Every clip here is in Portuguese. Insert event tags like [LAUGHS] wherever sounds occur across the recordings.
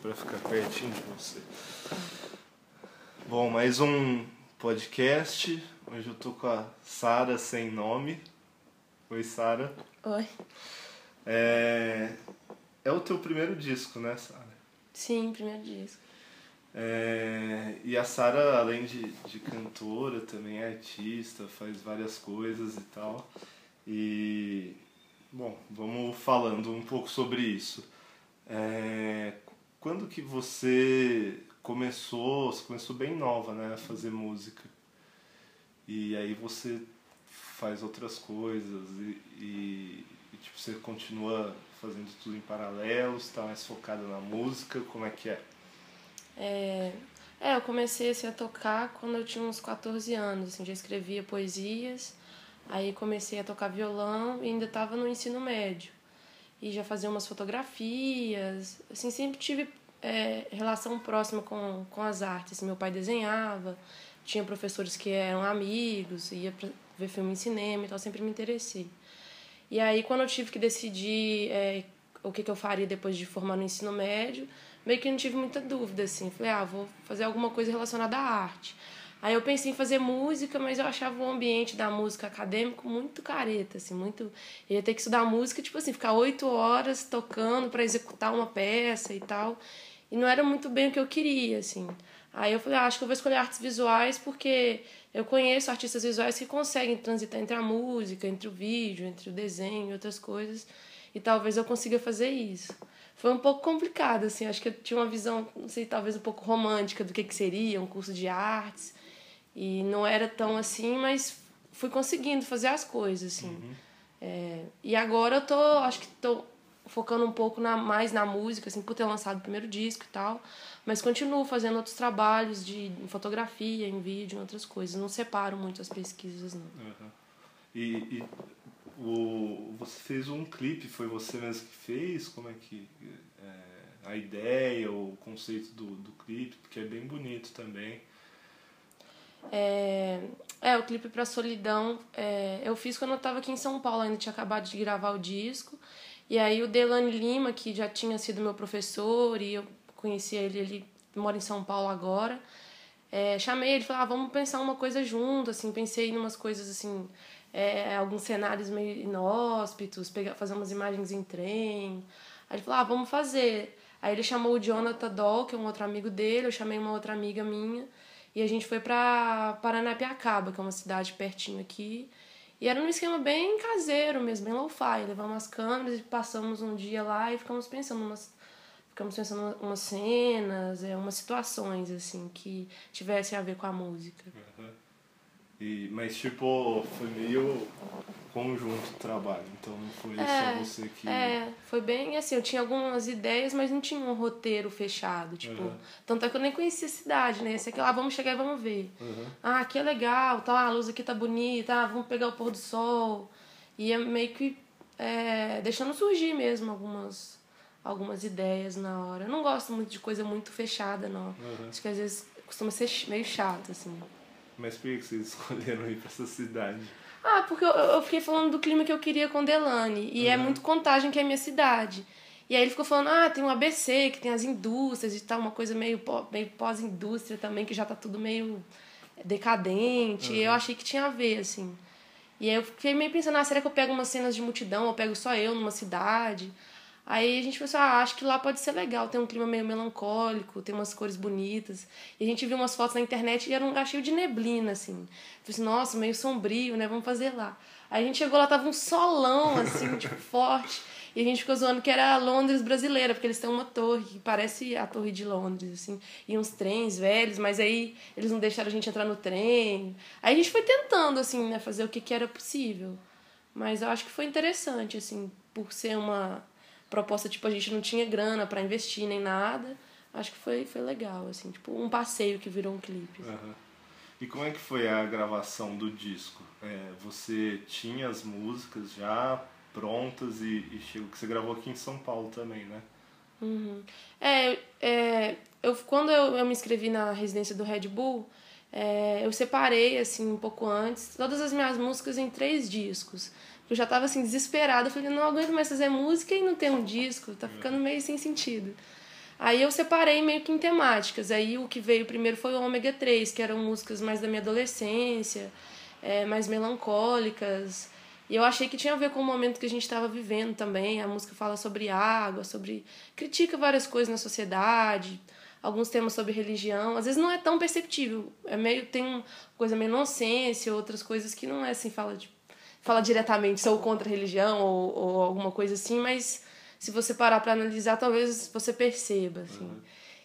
para ficar pertinho de você. Bom, mais um podcast. Hoje eu tô com a Sara sem nome. Oi, Sara. Oi. É... é o teu primeiro disco, né, Sara? Sim, primeiro disco. É... E a Sara, além de, de cantora, também é artista, faz várias coisas e tal. E Bom, vamos falando um pouco sobre isso. É, quando que você começou, você começou bem nova, né, a fazer música. E aí você faz outras coisas e, e, e tipo, você continua fazendo tudo em paralelo, está mais focada na música, como é que é? É, é eu comecei assim, a tocar quando eu tinha uns 14 anos, assim, já escrevia poesias Aí comecei a tocar violão e ainda estava no ensino médio. E já fazia umas fotografias, assim, sempre tive é, relação próxima com, com as artes. Meu pai desenhava, tinha professores que eram amigos, ia ver filme em cinema e tal, sempre me interessei. E aí, quando eu tive que decidir é, o que, que eu faria depois de formar no ensino médio, meio que não tive muita dúvida, assim. Falei, ah, vou fazer alguma coisa relacionada à arte. Aí eu pensei em fazer música, mas eu achava o ambiente da música acadêmico muito careta, assim, muito. Eu ia ter que estudar música, tipo assim, ficar oito horas tocando para executar uma peça e tal. E não era muito bem o que eu queria, assim. Aí eu falei, ah, acho que eu vou escolher artes visuais porque eu conheço artistas visuais que conseguem transitar entre a música, entre o vídeo, entre o desenho e outras coisas. E talvez eu consiga fazer isso. Foi um pouco complicado, assim. Acho que eu tinha uma visão, não sei, talvez um pouco romântica do que, que seria um curso de artes. E não era tão assim, mas fui conseguindo fazer as coisas, assim. Uhum. É, e agora eu tô, acho que tô focando um pouco na, mais na música, assim, por ter lançado o primeiro disco e tal. Mas continuo fazendo outros trabalhos de em fotografia, em vídeo, em outras coisas. Não separo muito as pesquisas, não. Uhum. E, e o, você fez um clipe, foi você mesmo que fez? Como é que... É, a ideia, o conceito do, do clipe, porque é bem bonito também. É, é o clipe pra Solidão é, eu fiz quando eu tava aqui em São Paulo, ainda tinha acabado de gravar o disco. E aí o Delane Lima, que já tinha sido meu professor e eu conhecia ele, ele mora em São Paulo agora. É, chamei ele, falei, ah, vamos pensar uma coisa junto, assim, pensei em umas coisas assim, é, alguns cenários meio inóspitos, pegar, fazer umas imagens em trem. Aí ele falou, ah, vamos fazer. Aí ele chamou o Jonathan Doll, que é um outro amigo dele, eu chamei uma outra amiga minha. E a gente foi pra Paranapiacaba, que é uma cidade pertinho aqui. E era um esquema bem caseiro mesmo, bem low-fi. Levamos as câmeras e passamos um dia lá e ficamos pensando umas, ficamos pensando umas cenas, é, umas situações assim que tivessem a ver com a música. Uhum. E, mas tipo, foi meio conjunto o trabalho, então não foi é, só você que. É, foi bem assim, eu tinha algumas ideias, mas não tinha um roteiro fechado. Tipo, uhum. tanto é que eu nem conhecia a cidade, né? Esse aqui lá, vamos chegar e vamos ver. Uhum. Ah, aqui é legal, tá, a luz aqui tá bonita, ah, vamos pegar o pôr do sol. E é meio que é, deixando surgir mesmo algumas, algumas ideias na hora. Eu não gosto muito de coisa muito fechada, não. Uhum. Acho que às vezes costuma ser meio chato, assim. Mas por que vocês [LAUGHS] escolheram ir pra essa cidade? Ah, porque eu, eu fiquei falando do clima que eu queria com Delane. E é uhum. é muito contagem que é a minha cidade. E aí ele ficou falando, ah, tem um ABC, que tem as indústrias e tal, uma coisa meio, meio pós-indústria também, que já tá tudo meio decadente. Uhum. E eu achei que tinha a ver, assim. E aí eu fiquei meio pensando, ah, será que eu pego umas cenas de multidão, ou pego só eu numa cidade? Aí a gente pensou, ah, acho que lá pode ser legal, tem um clima meio melancólico, tem umas cores bonitas. E a gente viu umas fotos na internet e era um lugar cheio de neblina, assim. Falei assim, nossa, meio sombrio, né? Vamos fazer lá. Aí a gente chegou lá, tava um solão, assim, [LAUGHS] tipo, forte. E a gente ficou zoando que era Londres brasileira, porque eles têm uma torre que parece a Torre de Londres, assim. E uns trens velhos, mas aí eles não deixaram a gente entrar no trem. Aí a gente foi tentando, assim, né, fazer o que, que era possível. Mas eu acho que foi interessante, assim, por ser uma proposta, tipo, a gente não tinha grana para investir nem nada. Acho que foi, foi legal, assim, tipo, um passeio que virou um clipe. Uhum. E como é que foi a gravação do disco? É, você tinha as músicas já prontas e, e chegou que você gravou aqui em São Paulo também, né? Uhum. É, é, eu, quando eu, eu me inscrevi na residência do Red Bull, é, eu separei, assim, um pouco antes, todas as minhas músicas em três discos. Eu já tava assim, desesperada. Eu falei, não aguento mais fazer música e não ter um disco. Tá ficando meio sem sentido. Aí eu separei meio que em temáticas. Aí o que veio primeiro foi o Ômega 3, que eram músicas mais da minha adolescência, é, mais melancólicas. E eu achei que tinha a ver com o momento que a gente estava vivendo também. A música fala sobre água, sobre. critica várias coisas na sociedade, alguns temas sobre religião. Às vezes não é tão perceptível. É meio. tem coisa meio inocência, outras coisas que não é assim, fala de. Fala diretamente, sou contra a religião ou, ou alguma coisa assim, mas se você parar para analisar, talvez você perceba, assim. Uhum.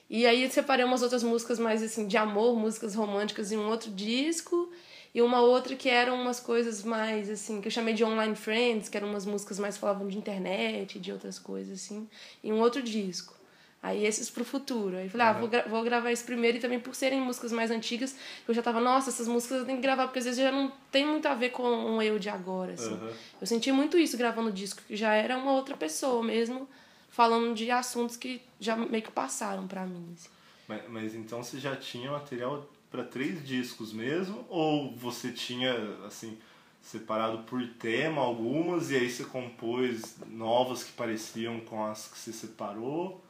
E aí eu separei umas outras músicas mais assim de amor, músicas românticas em um outro disco e uma outra que eram umas coisas mais assim, que eu chamei de online friends, que eram umas músicas mais falavam de internet, de outras coisas assim, em um outro disco. Aí esses pro futuro. Aí falei, ah, vou, gra vou gravar esse primeiro e também por serem músicas mais antigas, eu já tava, nossa, essas músicas eu tenho que gravar, porque às vezes já não tem muito a ver com o eu de agora, assim. Uhum. Eu senti muito isso gravando o disco, que já era uma outra pessoa mesmo, falando de assuntos que já meio que passaram para mim. Assim. Mas, mas então você já tinha material para três discos mesmo? Ou você tinha, assim, separado por tema algumas e aí você compôs novas que pareciam com as que você separou?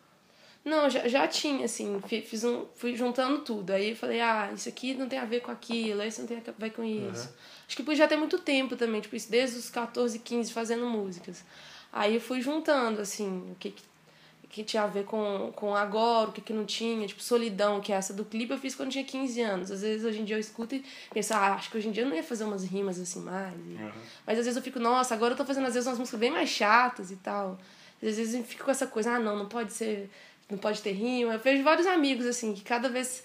Não, já, já tinha, assim, fiz um, fui juntando tudo. Aí eu falei, ah, isso aqui não tem a ver com aquilo, isso não tem a ver com isso. Uhum. Acho que podia ter muito tempo também, tipo, isso desde os 14, 15 fazendo músicas. Aí eu fui juntando, assim, o que, que, que tinha a ver com, com agora, o que, que não tinha. Tipo, Solidão, que é essa do clipe, eu fiz quando eu tinha 15 anos. Às vezes hoje em dia eu escuto e penso, ah, acho que hoje em dia eu não ia fazer umas rimas assim mais. Uhum. Mas às vezes eu fico, nossa, agora eu tô fazendo às vezes umas músicas bem mais chatas e tal. Às vezes eu fico com essa coisa, ah, não, não pode ser não pode ter rima. Eu vejo vários amigos, assim, que cada vez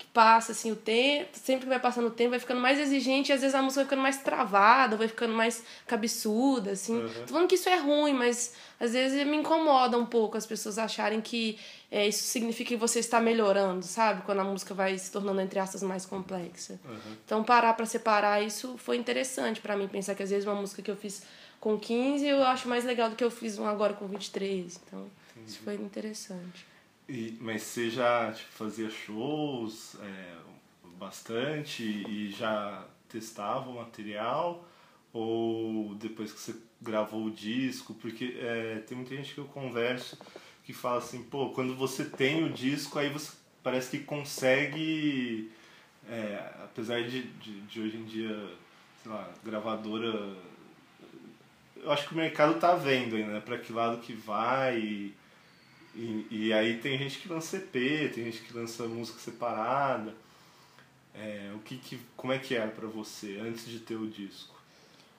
que passa, assim, o tempo, sempre que vai passando o tempo, vai ficando mais exigente e às vezes a música vai ficando mais travada, vai ficando mais cabeçuda, assim. Uhum. Tô falando que isso é ruim, mas às vezes me incomoda um pouco as pessoas acharem que é, isso significa que você está melhorando, sabe? Quando a música vai se tornando, entre aspas, mais complexa. Uhum. Então, parar para separar isso foi interessante para mim, pensar que às vezes uma música que eu fiz com 15 eu acho mais legal do que eu fiz um agora com 23. Então, Entendi. isso foi interessante. E, mas você já tipo, fazia shows é, bastante e já testava o material? Ou depois que você gravou o disco? Porque é, tem muita gente que eu converso que fala assim, pô, quando você tem o disco, aí você parece que consegue, é, apesar de, de, de hoje em dia, sei lá, gravadora eu acho que o mercado tá vendo ainda, né? Pra que lado que vai. E, e, e, aí tem gente que lança EP, tem gente que lança música separada. É, o que, que, como é que era para você antes de ter o disco?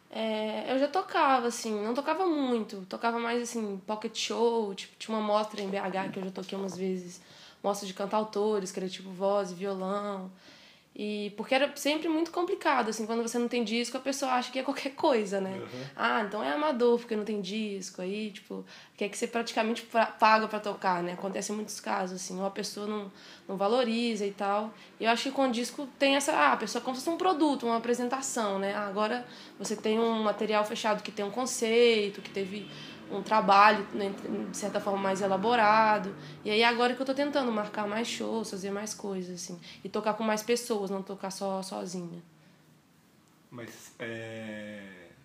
É, eu já tocava, assim, não tocava muito, tocava mais assim, pocket show, tipo, tinha uma mostra em BH que eu já toquei umas vezes, mostra de cantautores, que era tipo voz e violão. E porque era sempre muito complicado, assim, quando você não tem disco, a pessoa acha que é qualquer coisa, né? Uhum. Ah, então é amador porque não tem disco, aí, tipo, quer que você praticamente paga para tocar, né? Acontece em muitos casos, assim, ou a pessoa não, não valoriza e tal. E eu acho que com o disco tem essa, ah, a pessoa como se fosse um produto, uma apresentação, né? Ah, agora você tem um material fechado que tem um conceito, que teve um trabalho, né, de certa forma, mais elaborado. E aí agora que eu tô tentando marcar mais shows, fazer mais coisas, assim. E tocar com mais pessoas, não tocar só sozinha. Mas é...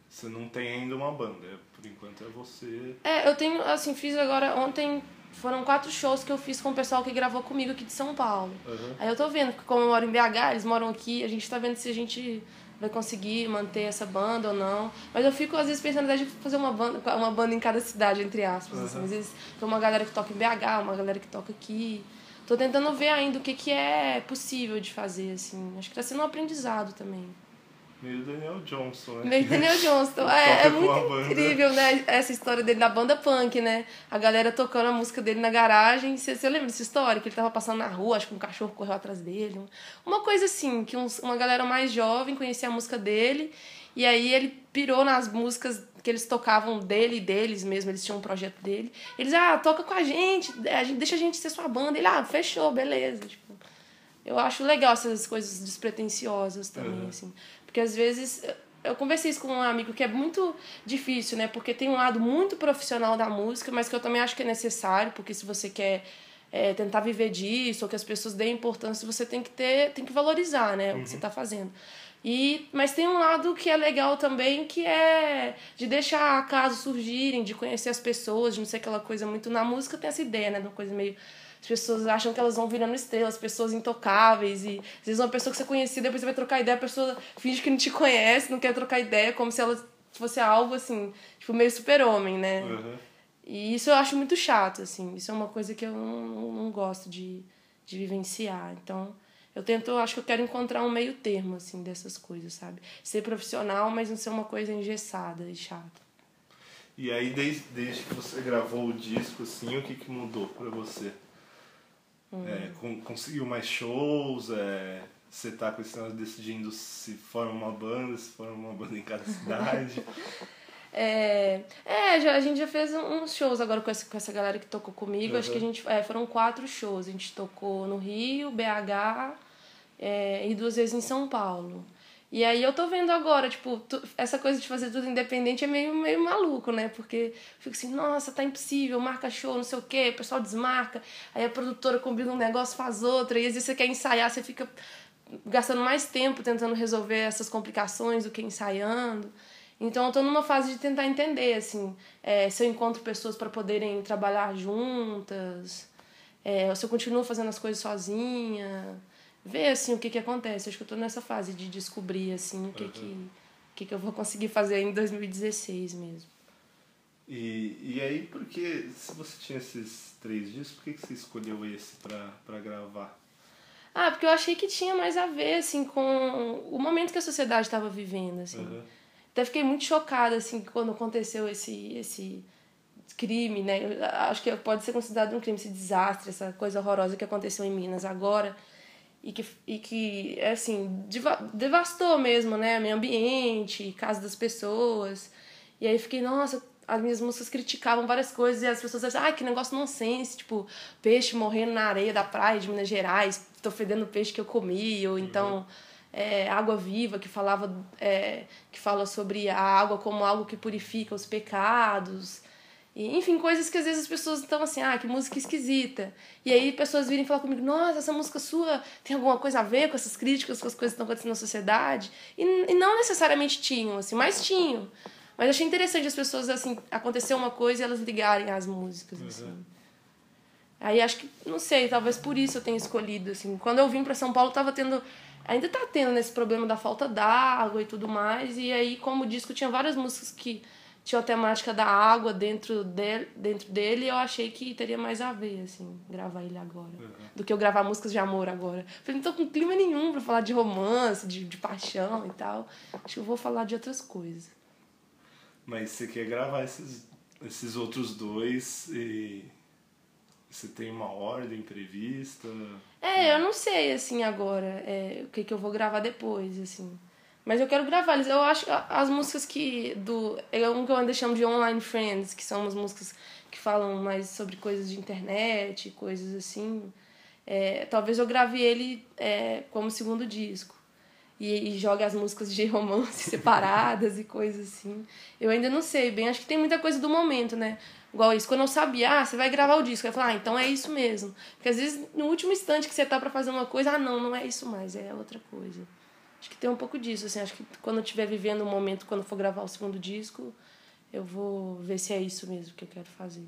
você não tem ainda uma banda, por enquanto é você. É, eu tenho, assim, fiz agora ontem. Foram quatro shows que eu fiz com o pessoal que gravou comigo aqui de São Paulo. Uhum. Aí eu tô vendo que, como eu moro em BH, eles moram aqui, a gente tá vendo se a gente vai conseguir manter essa banda ou não. Mas eu fico, às vezes, pensando em fazer uma banda, uma banda em cada cidade, entre aspas. Uhum. Assim. Às vezes tem uma galera que toca em BH, uma galera que toca aqui. Tô tentando ver ainda o que, que é possível de fazer, assim. Acho que tá sendo um aprendizado também. Meio Daniel Johnson, né? Meio Daniel [LAUGHS] Johnson. é, é muito incrível, né? Essa história dele da banda punk, né? A galera tocando a música dele na garagem. Você, você lembra dessa história? Que ele tava passando na rua, acho que um cachorro correu atrás dele. Uma coisa assim, que uns, uma galera mais jovem conhecia a música dele. E aí ele pirou nas músicas que eles tocavam dele e deles mesmo, eles tinham um projeto dele. Eles, ah, toca com a gente, a gente deixa a gente ser sua banda. Ele, ah, fechou, beleza. Tipo, eu acho legal essas coisas despretensiosas também, uhum. assim. Porque às vezes eu conversei isso com um amigo que é muito difícil, né? Porque tem um lado muito profissional da música, mas que eu também acho que é necessário, porque se você quer é, tentar viver disso, ou que as pessoas deem importância, você tem que ter, tem que valorizar, né? Uhum. O que você está uhum. fazendo. E, mas tem um lado que é legal também, que é de deixar casos surgirem, de conhecer as pessoas, de não ser aquela coisa muito. Na música tem essa ideia, né? De uma coisa meio as pessoas acham que elas vão virando estrelas, pessoas intocáveis. E às vezes uma pessoa que você conhecia, depois você vai trocar ideia, a pessoa finge que não te conhece, não quer trocar ideia, como se ela fosse algo assim, tipo, meio super-homem, né? Uhum. E isso eu acho muito chato, assim. Isso é uma coisa que eu não, não, gosto de, de vivenciar. Então, eu tento, acho que eu quero encontrar um meio termo, assim, dessas coisas, sabe? Ser profissional, mas não ser uma coisa engessada e chata. E aí, desde, desde que você gravou o disco, assim, o que, que mudou pra você? É, con- conseguiu mais shows? É, você tá com esse decidindo se forma uma banda, se forma uma banda em cada [LAUGHS] cidade? É, é já, a gente já fez uns shows agora com essa, com essa galera que tocou comigo. Acho que a Uhum. gente. É, foram quatro shows. A gente tocou no Rio, BH é, e duas vezes em São Paulo. E aí eu tô vendo agora, tipo, tu- essa coisa de fazer tudo independente é meio, meio maluco, né? Porque fico assim, nossa, tá impossível, marca show, não sei o quê, o pessoal desmarca, aí a produtora combina um negócio, faz outro, e às vezes você quer ensaiar, você fica gastando mais tempo tentando resolver essas complicações do que ensaiando. Então eu tô numa fase de tentar entender, assim, é, se eu encontro pessoas para poderem trabalhar juntas, é, se eu continuo fazendo as coisas sozinha, ver, assim, o que que acontece. Acho que eu tô nessa fase de descobrir, assim, o que que, o que, que eu vou conseguir fazer em 2016 mesmo. E, e aí, porque se você tinha esses três discos, por que, que você escolheu esse pra gravar? Ah, porque eu achei que tinha mais a ver, assim, com o momento que a sociedade estava vivendo, assim. Uhum. Até fiquei muito chocada, assim, quando aconteceu esse, esse crime, né? Eu acho que pode ser considerado um crime, esse desastre, essa coisa horrorosa que aconteceu em Minas agora. E que, e que assim, deva- devastou mesmo, né? Meio ambiente, casa das pessoas. E aí fiquei, nossa, as minhas músicas criticavam várias coisas e as pessoas diziam, ai, que negócio nonsense, tipo, peixe morrendo na areia da praia de Minas Gerais, tô fedendo o peixe que eu comi, ou então é, Água Viva, que falava é, que fala sobre a água como algo que purifica os pecados. E, enfim, coisas que às vezes as pessoas estão assim, ah, que música esquisita. E aí pessoas virem falar comigo, nossa, essa música sua tem alguma coisa a ver com essas críticas, com as coisas que estão acontecendo na sociedade? E, e não necessariamente tinham, assim, mas tinham. Mas achei interessante as pessoas, assim, acontecer uma coisa e elas ligarem às músicas, assim. Aí acho que, não sei, talvez por isso eu tenha escolhido, assim. Quando eu vim para São Paulo, tava tendo. Ainda tá tendo nesse problema da falta d'água e tudo mais. E aí, como disco tinha várias músicas que tinham a temática da água dentro dele, dentro dele eu achei que teria mais a ver, assim, gravar ele agora. Do que eu gravar músicas de amor agora. Falei, não tô com clima nenhum pra falar de romance, de, de paixão e tal. Acho que eu vou falar de outras coisas. Mas você quer gravar esses, esses outros dois e você tem uma ordem prevista? É, eu não sei, assim, agora, é, o que, que eu vou gravar depois, assim. Mas eu quero gravar eles. Eu acho as músicas que. do É um que eu ainda chamo de Online Friends, que são umas músicas que falam mais sobre coisas de internet, coisas assim. É, talvez eu grave ele é, como segundo disco. E, e jogue as músicas de [LAUGHS] romance separadas e coisas assim. Eu ainda não sei bem. Acho que tem muita coisa do momento, né? Igual isso. Quando eu sabia, ah, você vai gravar o disco. Eu falei, ah, então é isso mesmo. Porque às vezes no último instante que você tá pra fazer uma coisa, ah, não, não é isso mais, é outra coisa. Acho que tem um pouco disso, assim. Acho que quando eu estiver vivendo um momento, quando for gravar o segundo disco, eu vou ver se é isso mesmo que eu quero fazer.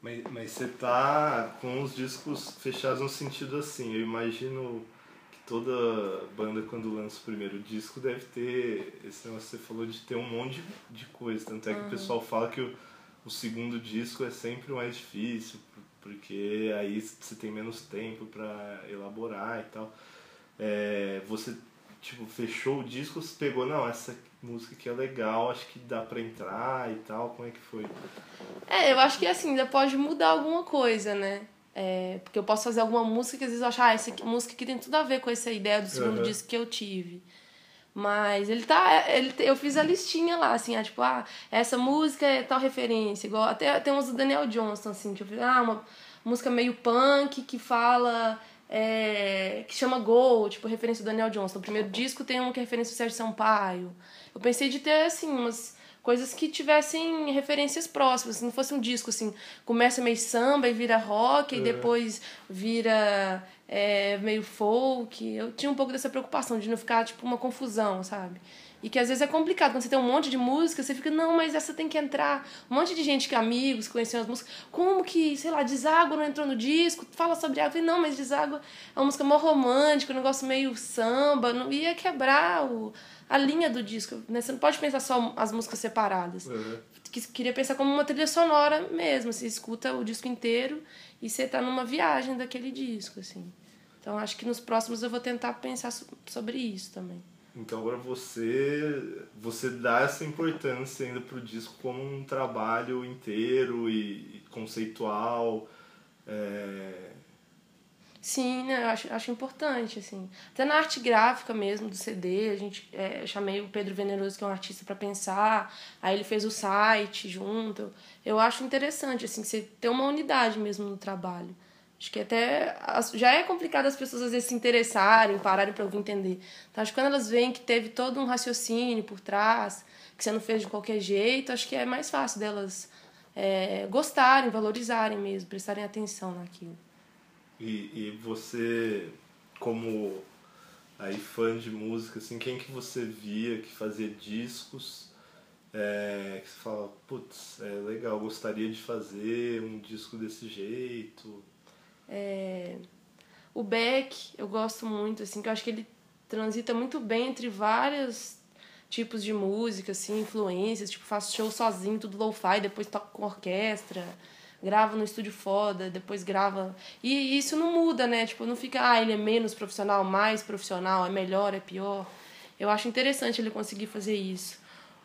Mas, mas você tá com os discos fechados no sentido assim. Eu imagino que toda banda, quando lança o primeiro disco, deve ter. Esse negócio que você falou de ter um monte de, coisa. Tanto é que o pessoal fala que o, o segundo disco é sempre o mais difícil, por- porque aí você tem menos tempo pra elaborar e tal. É, você tipo, fechou o disco, você pegou, não, essa música aqui é legal, acho que dá pra entrar e tal, como é que foi? É, eu acho que assim, ainda pode mudar alguma coisa, né? É, porque eu posso fazer alguma música que às vezes eu achar, ah, essa aqui- música aqui tem tudo a ver com essa ideia do segundo Uhum. disco que eu tive. Mas ele tá. Ele, eu fiz a listinha lá, assim, ah, tipo, ah, essa música é tal referência. Igual, até tem uns do Daniel Johnston, assim, que eu fiz, ah, uma música meio punk que fala. É, que chama Gol, tipo, referência do Daniel Johnston. O primeiro disco tem um que é referência ao Sérgio Sampaio. Eu pensei de ter, assim, umas coisas que tivessem referências próximas. Se não fosse um disco, assim, começa meio samba e vira rock, e depois vira é, meio folk. Eu tinha um pouco dessa preocupação de não ficar, tipo, uma confusão, sabe? E que às vezes é complicado. Quando você tem um monte de música, você fica, não, mas essa tem que entrar. Um monte de gente que é amigos, que conheceu as músicas. Como que, sei lá, Deságua não entrou no disco? Fala sobre água. Eu falei, não, mas Deságua é uma música mó romântica, um negócio meio samba. Não ia quebrar o, a linha do disco. Né? Você não pode pensar só as músicas separadas. Uhum. Queria pensar como uma trilha sonora mesmo. Você escuta o disco inteiro e você tá numa viagem daquele disco, assim. Então acho que nos próximos eu vou tentar pensar sobre isso também. Então agora você você dá essa importância ainda pro disco como um trabalho inteiro e, e conceitual. É... Sim, né, eu acho, acho importante, assim. Até na arte gráfica mesmo do CD, a gente é, chamei o Pedro Veneroso, que é um artista, para pensar. Aí ele fez o site junto. Eu acho interessante, assim, você ter uma unidade mesmo no trabalho. Acho que até já é complicado as pessoas às vezes se interessarem, pararem para ouvir entender. Então, acho que quando elas veem que teve todo um raciocínio por trás, que você não fez de qualquer jeito, acho que é mais fácil delas é, gostarem, valorizarem mesmo, prestarem atenção naquilo. E, e você, como aí fã de música, assim, quem que você via que fazia discos é, que você fala, putz, é legal, gostaria de fazer um disco desse jeito? É... O Beck, eu gosto muito, assim, que eu acho que ele transita muito bem entre vários tipos de música, assim, influências, tipo, faz show sozinho, tudo lo-fi, depois toca com orquestra, grava no estúdio foda, depois grava. E isso não muda, né? Tipo, não fica, ah, ele é menos profissional, mais profissional, é melhor, é pior. Eu acho interessante ele conseguir fazer isso.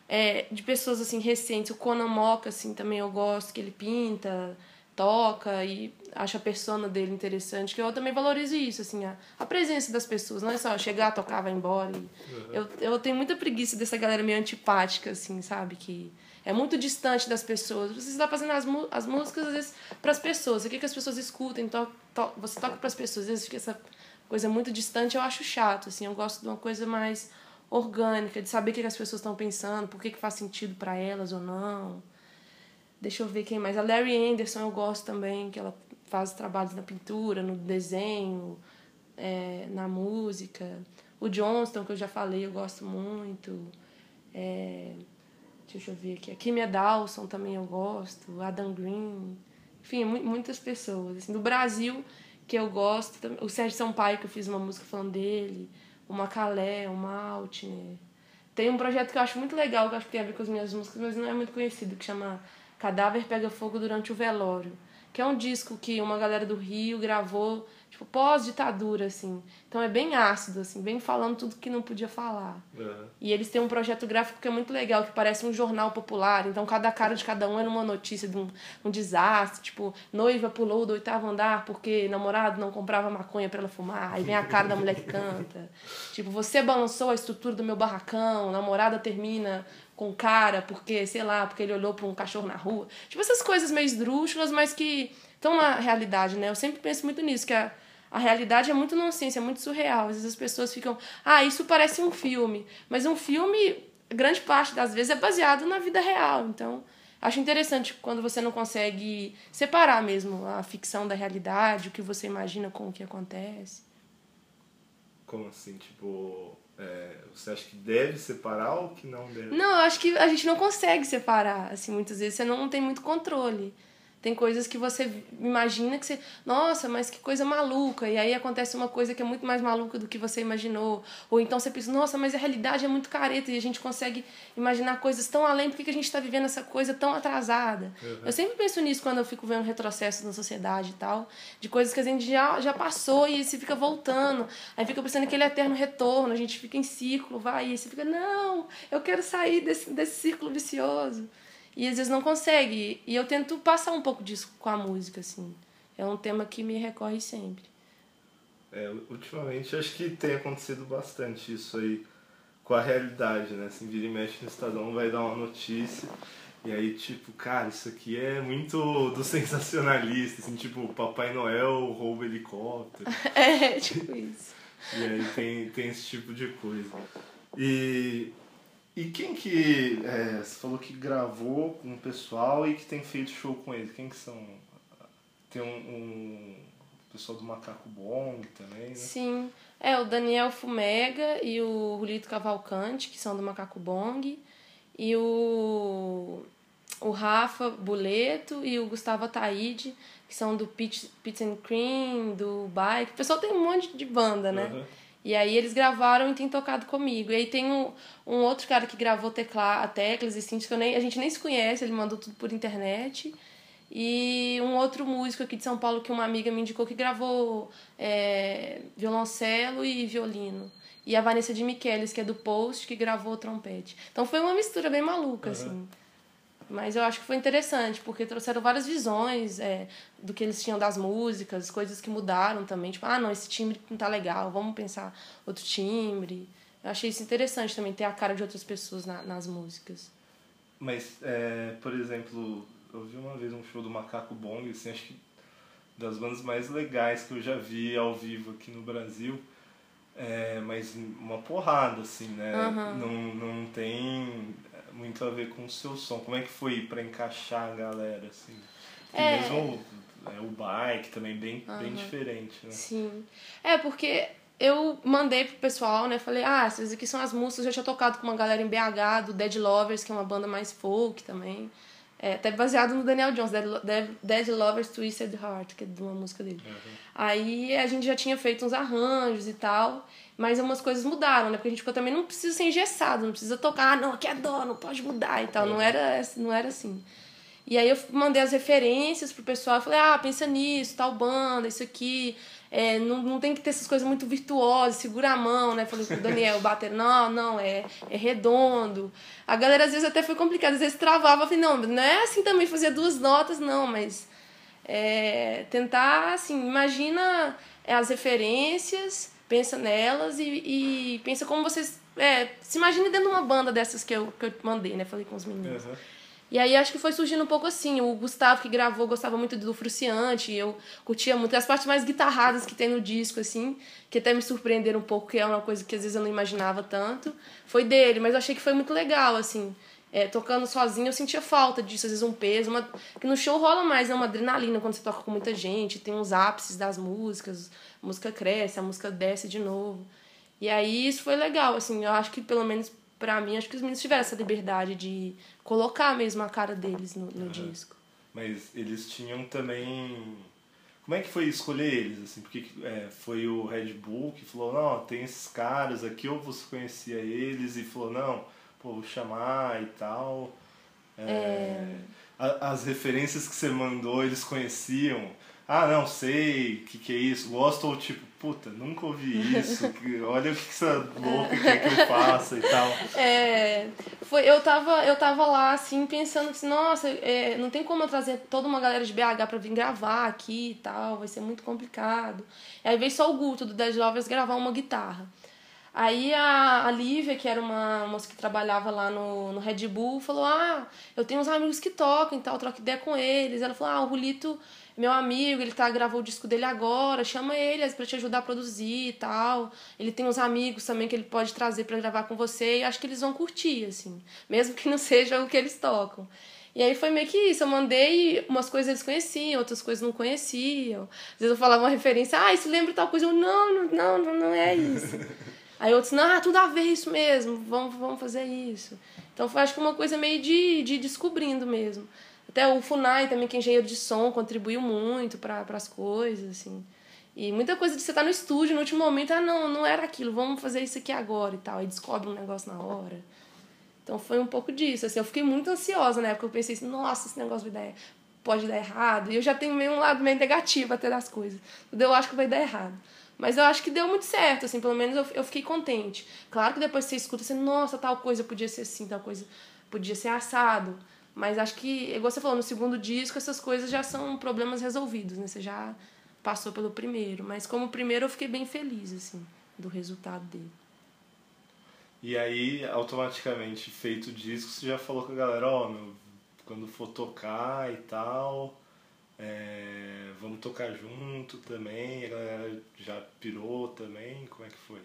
É, de pessoas assim recentes, o Conan Moca assim também eu gosto que ele pinta, toca e acha a persona dele interessante, que eu também valorizo isso, assim, a, a presença das pessoas, não é só chegar, tocar, vai embora. E, uhum. eu, eu tenho muita preguiça dessa galera meio antipática, assim, sabe? Que é muito distante das pessoas. Você está fazendo as, as músicas, às vezes, para as pessoas. Você quer que as pessoas escutem, to, to, você toca para as pessoas, às vezes fica essa coisa muito distante, eu acho chato, assim, eu gosto de uma coisa mais orgânica, de saber o que as pessoas estão pensando, por que, que faz sentido para elas ou não. Deixa eu ver quem mais. A Larry Anderson eu gosto também, que ela faz trabalhos na pintura, no desenho, é, na música. O Johnston, que eu já falei, eu gosto muito. É, deixa eu ver aqui. A Kimia Dawson também eu gosto. Adam Green. Enfim, muitas pessoas. Assim, do Brasil, que eu gosto. O Sérgio Sampaio, que eu fiz uma música falando dele. O Macalé, o Maltner. Tem um projeto que eu acho muito legal, que eu acho que tem a ver com as minhas músicas, mas não é muito conhecido, que chama Cadáver Pega Fogo Durante o Velório, que é um disco que uma galera do Rio gravou tipo, pós-ditadura, assim. Então é bem ácido, assim, bem falando tudo que não podia falar. Uhum. E eles têm um projeto gráfico que é muito legal, que parece um jornal popular. Então cada cara de cada um era uma notícia de um, um desastre. Tipo, noiva pulou do oitavo andar porque namorado não comprava maconha para ela fumar. Aí vem a cara da mulher que canta. [LAUGHS] tipo, você balançou a estrutura do meu barracão, namorada termina com cara porque, sei lá, porque ele olhou para um cachorro na rua. Tipo, essas coisas meio esdrúxulas, mas que estão na realidade, né? Eu sempre penso muito nisso, que a, a realidade é muito nonsense, é muito surreal. Às vezes as pessoas ficam, ah, isso parece um filme. Mas um filme, grande parte das vezes, é baseado na vida real. Então, acho interessante quando você não consegue separar mesmo a ficção da realidade, o que você imagina com o que acontece. Como assim? Tipo, é, você acha que deve separar ou que não deve? Não, eu acho que a gente não consegue separar. Assim, muitas vezes você não tem muito controle. Tem coisas que você imagina que você. Nossa, mas que coisa maluca. E aí acontece uma coisa que é muito mais maluca do que você imaginou. Ou então você pensa, nossa, mas a realidade é muito careta e a gente consegue imaginar coisas tão além. Por que, que a gente está vivendo essa coisa tão atrasada? Uhum. Eu sempre penso nisso quando eu fico vendo retrocessos na sociedade e tal. De coisas que a gente já, já passou e você fica voltando. Aí fica pensando aquele eterno retorno. A gente fica em círculo, vai. E você fica, não, eu quero sair desse, desse círculo vicioso. E às vezes não consegue. E eu tento passar um pouco disso com a música, assim. É um tema que me recorre sempre. É, ultimamente acho que tem acontecido bastante isso aí com a realidade, né? Assim, vira e mexe no Estadão, vai dar uma notícia. E aí, tipo, cara, isso aqui é muito do sensacionalista, assim, tipo, Papai Noel rouba helicóptero. [LAUGHS] é, tipo isso. e aí tem, tem esse tipo de coisa. E e quem que. É, você falou que gravou com o pessoal e que tem feito show com eles. Quem que são? Tem um. um pessoal do Macaco Bong também, né? Sim. É, o Daniel Fumega e o Julito Cavalcante, que são do Macaco Bong. E o, o Rafa Buleto e o Gustavo Ataíde, que são do Pitch and Cream, do Bike. O pessoal tem um monte de banda, né? Uhum. E aí eles gravaram e tem tocado comigo. E aí tem um, um outro cara que gravou tecla, teclas e cintos que eu nem, a gente nem se conhece, ele mandou tudo por internet. E um outro músico aqui de São Paulo que uma amiga me indicou que gravou é, violoncelo e violino. E a Vanessa de Michelis, que é do Post, que gravou trompete. Então foi uma mistura bem maluca, Uhum. assim. Mas eu acho que foi interessante, porque trouxeram várias visões é, do que eles tinham das músicas, coisas que mudaram também. Tipo, ah, não, esse timbre não tá legal, vamos pensar outro timbre. Eu achei isso interessante também, ter a cara de outras pessoas na, nas músicas. Mas, é, por exemplo, eu vi uma vez um show do Macaco Bong, assim, acho que das bandas mais legais que eu já vi ao vivo aqui no Brasil. É, mas uma porrada, assim, né? Aham. Não, não tem muito a ver com o seu som. Como é que foi pra encaixar a galera, assim? Porque É. mesmo é, o bike também bem, bem diferente, né? Sim. É, porque eu mandei pro pessoal, né? Falei, ah, essas aqui são as músicas. Eu já tinha tocado com uma galera em BH, do Dead Lovers, que é uma banda mais folk também. É, até baseado no Daniel Jones, Dead, Lo- Dead, Dead Lovers Twisted Heart, que é de uma música dele. Aí a gente já tinha feito uns arranjos e tal, mas umas coisas mudaram, né? Porque a gente ficou também não precisa ser engessado, não precisa tocar, ah, não, aqui é dó, não pode mudar e tal. Não era, não era assim. E aí eu mandei as referências pro pessoal, falei, ah, pensa nisso, tal banda, isso aqui. É, não, não tem que ter essas coisas muito virtuosas, segura a mão, né? Falei pro Daniel, [LAUGHS] bater, não, não, é, é redondo. A galera às vezes até foi complicado, às vezes travava, falei, não, não é assim também fazer duas notas, não, mas é, tentar, assim, imagina é, as referências, pensa nelas e, e pensa como vocês. É, se imagine dentro de uma banda dessas que eu, que eu mandei, né? Falei com os meninos. Uhum. E aí acho que foi surgindo um pouco assim. O Gustavo que gravou gostava muito do Fruciante, eu curtia muito as partes mais guitarradas que tem no disco, assim, que até me surpreenderam um pouco, que é uma coisa que às vezes eu não imaginava tanto. Foi dele, mas eu achei que foi muito legal, assim. É, tocando sozinho eu sentia falta disso, às vezes um peso, uma... que no show rola mais, né? Uma adrenalina quando você toca com muita gente, tem uns ápices das músicas, a música cresce, a música desce de novo. E aí isso foi legal, assim, eu acho que pelo menos pra mim, acho que os meninos tiveram essa liberdade de colocar mesmo a cara deles no, no disco. Mas eles tinham também. Como é que foi escolher eles? Assim, porque é, foi o Red Bull que falou, não, tem esses caras aqui, ou você conhecia eles e falou, não, pô, vou chamar e tal. É, a- as referências que você mandou, eles conheciam. Ah, não, sei, o que, que é isso? Gosto ou tipo, puta, nunca ouvi isso, [LAUGHS] que- olha o que, que essa louca quer que eu faça e tal. É, foi, eu, tava, eu tava lá, assim, pensando assim, nossa, é, não tem como eu trazer toda uma galera de BH pra vir gravar aqui e tal, vai ser muito complicado. Aí veio só o Guto, do Dead Lovers, gravar uma guitarra. Aí a, a Lívia, que era uma moça que trabalhava lá no, no Red Bull, falou: Ah, eu tenho uns amigos que tocam e tal, troca ideia com eles. Ela falou: Ah, o Rulito, meu amigo, ele tá, gravou o disco dele agora, chama ele pra te ajudar a produzir e tal. Ele tem uns amigos também que ele pode trazer pra gravar com você e acho que eles vão curtir, assim, [LAUGHS] mesmo que não seja o que eles tocam. E aí foi meio que isso, eu mandei umas coisas eles conheciam, outras coisas não conheciam. Às vezes eu falava uma referência, ah, isso lembra tal coisa, eu, não, não, não, não, não é isso. [LAUGHS] Aí outros, não, ah, tudo a ver isso mesmo, vamos, vamos fazer isso. Então foi acho que uma coisa meio de, de descobrindo mesmo. Até o Funai também, que é engenheiro de som, contribuiu muito para as coisas, assim. E muita coisa de você estar no estúdio, no último momento, ah, não, não era aquilo, vamos fazer isso aqui agora e tal. Aí descobre um negócio na hora. Então foi um pouco disso, assim, eu fiquei muito ansiosa na época, eu pensei assim, nossa, esse negócio vai dar, pode dar errado. E eu já tenho meio um lado meio negativo até das coisas. Eu acho que vai dar errado. Mas eu acho que deu muito certo, assim, pelo menos eu, eu fiquei contente. Claro que depois você escuta assim, nossa, tal coisa podia ser assim, tal coisa podia ser assado. Mas acho que, igual você falou, no segundo disco essas coisas já são problemas resolvidos, né? Você já passou pelo primeiro. Mas como primeiro eu fiquei bem feliz, assim, do resultado dele. E aí, automaticamente, feito o disco, você já falou com a galera, ó, meu, quando for tocar e tal, é, vamos tocar junto também, a galera já pirou também, como é que foi?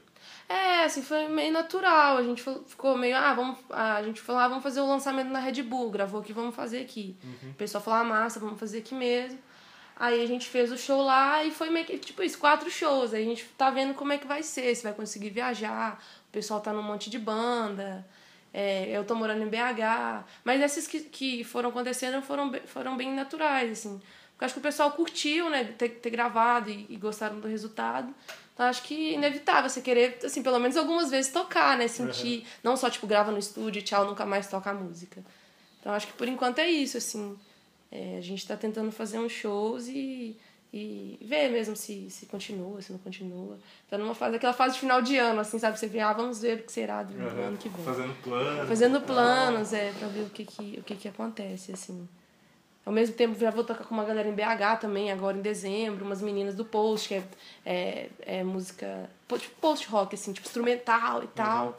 É, assim, foi meio natural. A gente ficou meio, ah, vamos. A gente falou, ah, vamos fazer o lançamento na Red Bull, gravou aqui, vamos fazer aqui. O pessoal falou, ah, massa, vamos fazer aqui mesmo. Aí a gente fez o show lá e foi meio que, tipo isso, quatro shows. Aí a gente tá vendo como é que vai ser, se vai conseguir viajar. O pessoal tá num monte de banda. É, eu tô morando em BH. Mas esses que, que foram acontecendo foram, foram bem naturais, assim. Porque acho que o pessoal curtiu, né, ter, ter gravado e, e gostaram do resultado. Então acho que inevitável você querer, assim, pelo menos algumas vezes tocar, né? Sentir. Uhum. Não só, tipo, grava no estúdio, tchau, nunca mais toca a música. Então acho que por enquanto é isso, assim. É, a gente está tentando fazer uns shows e, e ver mesmo se, se continua, se não continua. Tá numa fase, aquela fase de final de ano, assim, sabe? Você vê, ah, vamos ver o que será do uhum. ano que vem. Fazendo planos. Fazendo planos, é, pra ver o que que, o que que acontece, assim. Ao mesmo tempo, já vou tocar com uma galera em BH também, agora em dezembro, umas meninas do Post, que é, é, é música, tipo post-rock, assim, tipo instrumental e tal. Uhum.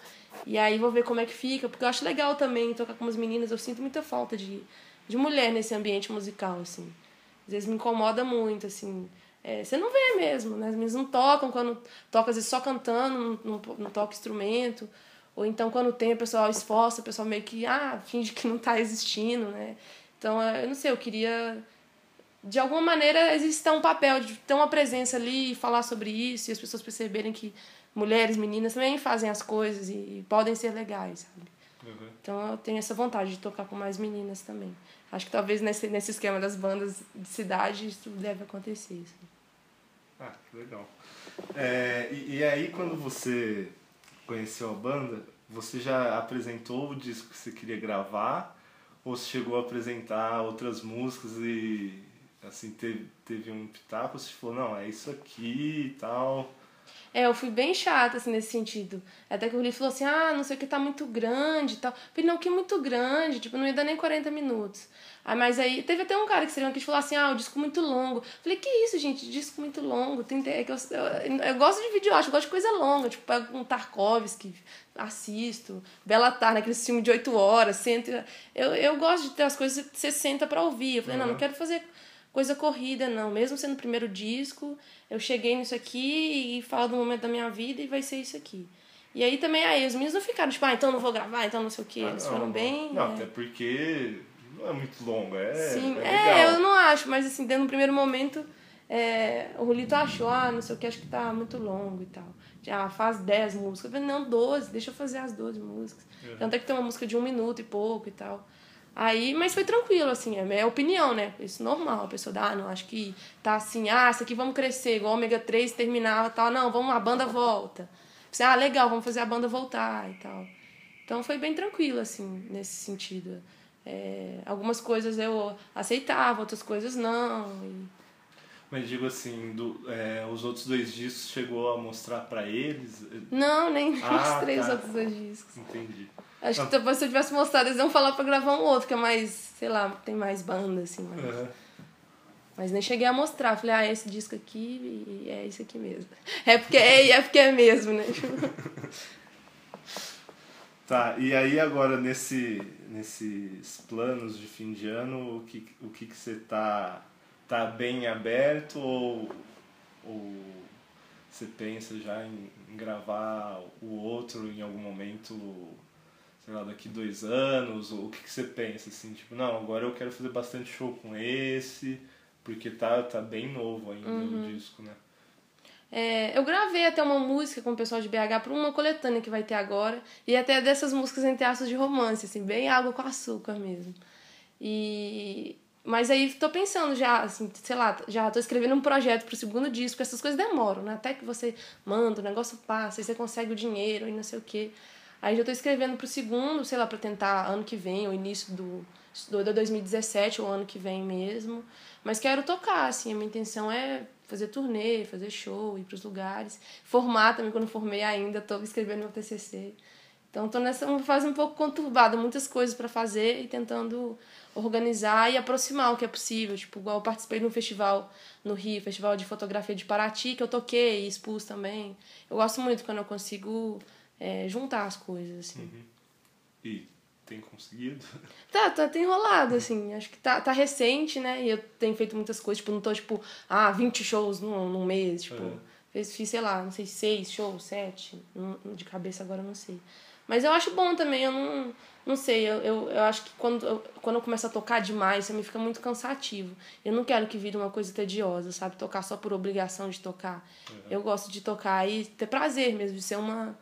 E aí vou ver como é que fica, porque eu acho legal também tocar com umas meninas, eu sinto muita falta de de mulher nesse ambiente musical, assim. Às vezes me incomoda muito, assim. É, você não vê mesmo, né? As meninas não tocam, quando toca, às vezes só cantando, não, não, não toca instrumento. Ou então quando tem, o pessoal esforça, o pessoal meio que, ah, finge que não está existindo, né? Então, é, eu não sei, eu queria... De alguma maneira, existe um papel de ter uma presença ali e falar sobre isso e as pessoas perceberem que mulheres, meninas também fazem as coisas e, e podem ser legais, sabe? Uhum. Então eu tenho essa vontade de tocar com mais meninas também. Acho que talvez nesse, nesse esquema das bandas de cidade isso deve acontecer. Assim. Ah, que legal. É, e, e aí quando você conheceu a banda, você já apresentou o disco que você queria gravar? Ou você chegou a apresentar outras músicas e assim teve, teve um pitaco? Você falou, não, é isso aqui e tal. É, eu fui bem chata, assim, nesse sentido. Até que o Rodrigo falou assim, ah, não sei o que, tá muito grande e tal. Eu falei, não, que muito grande, tipo, não ia dar nem 40 minutos. Aí, mas aí, teve até um cara que escreveu que falou assim, ah, o disco muito longo. Eu falei, que isso, gente, disco muito longo. Tem, é que eu, eu, eu, gosto de vídeo, acho, eu gosto de coisa longa, tipo, pego um Tarkovsky, assisto, Bela Tarde, aquele filme de 8 horas, senta. Eu, eu gosto de ter as coisas você senta pra ouvir. Eu falei, uhum. não, não quero fazer coisa corrida, não. Mesmo sendo o primeiro disco, eu cheguei nisso aqui e falo do momento da minha vida e vai ser isso aqui. E aí também, aí os meninos não ficaram tipo, ah, então não vou gravar, então não sei o que. Eles ah, foram bem. Não, é... até porque não é muito longo, é. Sim, é, é eu não acho, mas assim, dentro no primeiro momento, é, o Rolito achou, ah, não sei o que, acho que tá muito longo e tal. Já faz 10 músicas. Eu falei, não, 12, deixa eu fazer as 12 músicas. Uhum. Tanto é que tem uma música de um minuto e pouco e tal. Aí, mas foi tranquilo, assim, é minha opinião, né? Isso normal, a pessoa dá, ah, não, acho que tá assim, ah, isso aqui vamos crescer, igual o Ômega 3 terminava tal, não, vamos, a banda volta. Você, ah, legal, vamos fazer a banda voltar e tal. Então foi bem tranquilo, assim, nesse sentido. É, algumas coisas eu aceitava, outras coisas não. E... Mas digo assim, do, é, os outros dois discos chegou a mostrar para eles? Não, nem ah, [LAUGHS] mostrei tá. os outros dois discos. Entendi. Acho que depois se eu tivesse mostrado, eles iam falar pra gravar um outro, que é mais, sei lá, tem mais banda, assim. Mas, uhum. mas nem cheguei a mostrar. Falei, ah, esse disco aqui e é esse aqui mesmo. [LAUGHS] É porque é, é, porque é mesmo, né? [LAUGHS] tá, e aí agora nesse, nesses planos de fim de ano, o que, o que, que você tá, tá bem aberto ou, ou você pensa já em, em gravar o outro em algum momento sei lá, daqui dois anos? Ou o que, que você pensa, assim, tipo, não, agora eu quero fazer bastante show com esse, porque tá, tá bem novo ainda uhum. o disco, né? É, eu gravei até uma música com o pessoal de BH para uma coletânea que vai ter agora, e até dessas músicas entre aspas de romance, assim, bem água com açúcar mesmo. E mas aí tô pensando já, assim, sei lá, já tô escrevendo um projeto pro segundo disco, essas coisas demoram, né? Até que você manda, o negócio passa, aí você consegue o dinheiro e não sei o quê. Aí já estou escrevendo para o segundo, sei lá, para tentar ano que vem, ou início do, do 2017, ou ano que vem mesmo. Mas quero tocar, assim, a minha intenção é fazer turnê, fazer show, ir para os lugares. Formar também, quando formei ainda, estou escrevendo meu TCC. Então estou nessa fase um pouco conturbada, muitas coisas para fazer e tentando organizar e aproximar o que é possível. Tipo, igual eu participei de um festival no Rio, Festival de Fotografia de Paraty, que eu toquei e expus também. Eu gosto muito quando eu consigo é, juntar as coisas, assim. Uhum. E tem conseguido? [LAUGHS] Tá, tá, tem rolado, assim. Acho que tá, tá recente, né? E eu tenho feito muitas coisas, tipo, não tô, tipo, ah, 20 shows num, num mês, tipo... Uhum. Fiz, fiz, sei lá, não sei, seis shows, sete, de cabeça agora não sei. Mas eu acho bom também, eu não, não sei, eu, eu, eu acho que quando eu, quando eu começo a tocar demais, me fica muito cansativo. Eu não quero que vire uma coisa tediosa, sabe? Tocar só por obrigação de tocar. Uhum. Eu gosto de tocar e ter prazer mesmo, de ser uma,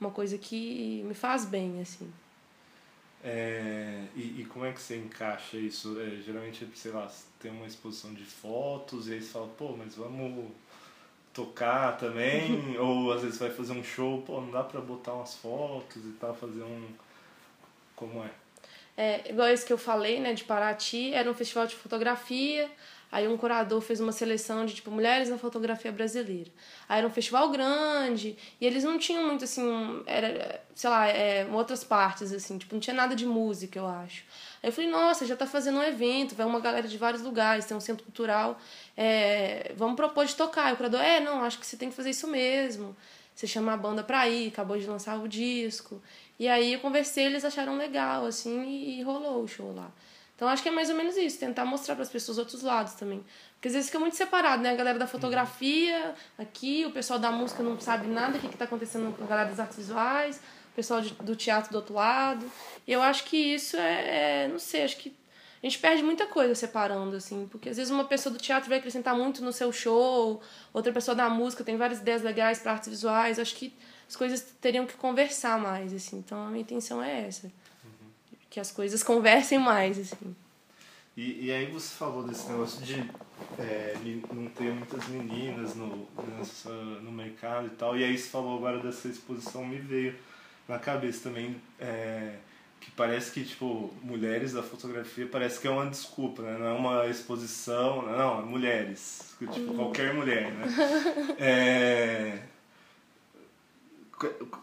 uma coisa que me faz bem, assim. É, e, e como é que você encaixa isso? É, geralmente, sei lá, tem uma exposição de fotos e aí você fala, pô, mas vamos tocar também, [LAUGHS] ou às vezes vai fazer um show, pô, não dá pra botar umas fotos e tal, fazer um. Como é? É, igual esse que eu falei, né, de Paraty, era um festival de fotografia, aí um curador fez uma seleção de, tipo, mulheres na fotografia brasileira. Aí era um festival grande, e eles não tinham muito, assim, era, sei lá, é, outras partes, assim, tipo, não tinha nada de música, eu acho. Aí eu falei, nossa, já tá fazendo um evento, vai uma galera de vários lugares, tem um centro cultural, é, vamos propor de tocar. E o curador, é, não, acho que você tem que fazer isso mesmo. Você chama a banda pra ir, acabou de lançar o disco. E aí eu conversei, eles acharam legal, assim, e rolou o show lá. Então acho que é mais ou menos isso, tentar mostrar para as pessoas outros lados também. Porque às vezes fica muito separado, né? A galera da fotografia aqui, o pessoal da música não sabe nada do que, está acontecendo com a galera das artes visuais, o pessoal de, do teatro do outro lado. E eu acho que isso é, é, não sei, acho que a gente perde muita coisa separando, assim, porque às vezes uma pessoa do teatro vai acrescentar muito no seu show, outra pessoa da música tem várias ideias legais para artes visuais. Acho que as coisas teriam que conversar mais, assim. Então a minha intenção é essa. Que as coisas conversem mais, assim. E, e aí você falou desse negócio de é, não ter muitas meninas no, nessa, no mercado e tal. E aí você falou agora dessa exposição, me veio na cabeça também. É, que parece que, tipo, mulheres da fotografia parece que é uma desculpa, né? Não é uma exposição, não, é mulheres. Tipo, uhum. qualquer mulher, né? [LAUGHS] é...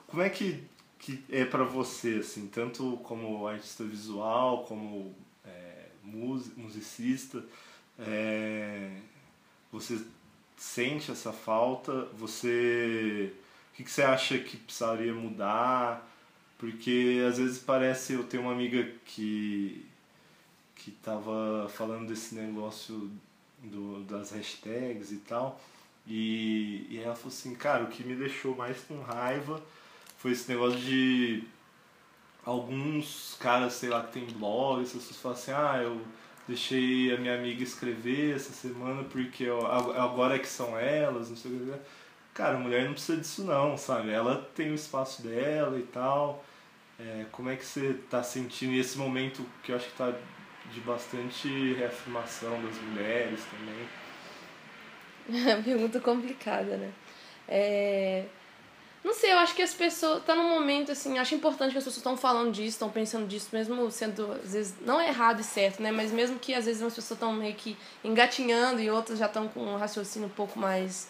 Como é que, que é para você, assim, tanto como artista visual, como é, musicista, é... você sente essa falta? Você... O que, que você acha que precisaria mudar? Porque às vezes parece, eu tenho uma amiga que que tava falando desse negócio do, das hashtags e tal, e, e ela falou assim, cara, o que me deixou mais com raiva foi esse negócio de alguns caras, sei lá, que tem blog, as pessoas falam assim, ah, eu deixei a minha amiga escrever essa semana porque eu, agora é que são elas, não sei o que. Cara, mulher não precisa disso não, sabe? Ela tem o espaço dela e tal. É, como é que você está sentindo esse momento que eu acho que está de bastante reafirmação das mulheres também? [LAUGHS] É pergunta complicada, né? É... Não sei, eu acho que as pessoas. Tá num momento assim, acho importante que as pessoas estão falando disso, estão pensando disso, mesmo sendo, às vezes, não é errado e certo, né? Mas mesmo que às vezes umas pessoas estão meio que engatinhando e outras já estão com um raciocínio um pouco mais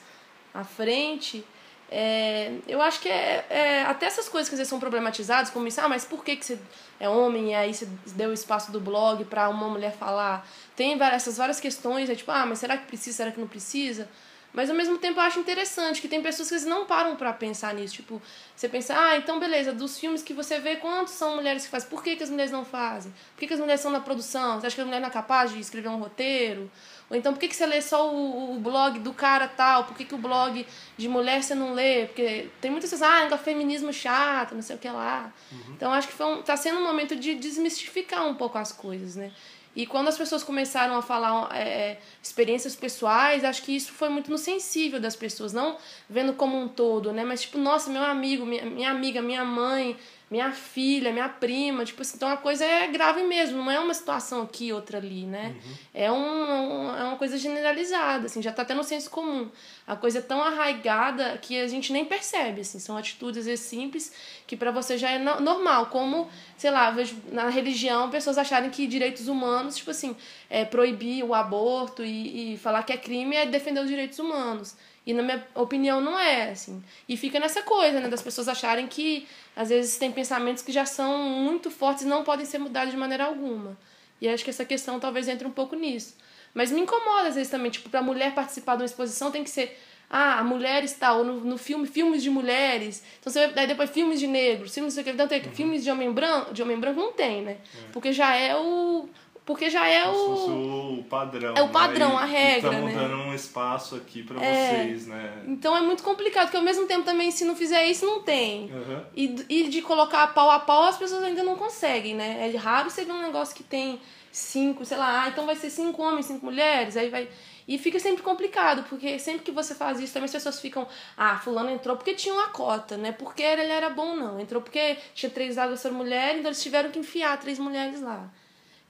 à frente. É, eu acho que é, é, até essas coisas que às vezes são problematizadas, como isso, ah, mas por que, que você é homem e aí você deu espaço do blog para uma mulher falar? Tem várias, essas várias questões, é tipo, ah, mas será que precisa, será que não precisa? Mas ao mesmo tempo eu acho interessante que tem pessoas que não param para pensar nisso. Tipo, você pensa, ah, então beleza, dos filmes que você vê, quantos são mulheres que fazem? Por que, que as mulheres não fazem? Por que, que as mulheres são na produção? Você acha que a mulher não é capaz de escrever um roteiro? Ou então, por que, que você lê só o, o blog do cara tal? Por que, que o blog de mulher você não lê? Porque tem muitas pessoas, ah, é feminismo chato, não sei o que lá. Uhum. Então, acho que foi um, tá sendo um momento de desmistificar um pouco as coisas, né? E quando as pessoas começaram a falar é, experiências pessoais, acho que isso foi muito no sensível das pessoas, não vendo como um todo, né? Mas tipo, nossa, meu amigo, minha, minha amiga, minha mãe, minha filha, minha prima, tipo assim, então a coisa é grave mesmo, não é uma situação aqui, outra ali, né? Uhum. É, um, é uma coisa generalizada, assim, já tá tendo senso comum. A coisa é tão arraigada que a gente nem percebe, assim, são atitudes às vezes, simples que para você já é no normal, como, sei lá, vejo na religião pessoas acharem que direitos humanos, tipo assim, é proibir o aborto e, e falar que é crime é defender os direitos humanos. E na minha opinião não é, assim. E fica nessa coisa, né, das pessoas acharem que às vezes tem pensamentos que já são muito fortes e não podem ser mudados de maneira alguma. E acho que essa questão talvez entre um pouco nisso. Mas me incomoda às vezes também, tipo, pra mulher participar de uma exposição tem que ser ah, a mulher está, ou no, no filme, filmes de mulheres. Então você vai, depois filmes de negros, filmes, então tem uhum. filmes de homem branco, de homem branco não tem, né? É. Porque já é o porque já é o... o padrão. É o padrão, né? a regra, Estamos né? dando um espaço aqui para É. vocês, né? Então é muito complicado, porque ao mesmo tempo também, se não fizer isso, não tem. Uhum. E, e de colocar pau a pau, as pessoas ainda não conseguem, né? É raro você ver um negócio que tem cinco, sei lá, ah, então vai ser cinco homens, cinco mulheres, aí vai. E fica sempre complicado, porque sempre que você faz isso, também as pessoas ficam, ah, fulano entrou porque tinha uma cota, né? Porque ele era bom, não. Entrou porque tinha três vagas para mulher, então eles tiveram que enfiar três mulheres lá.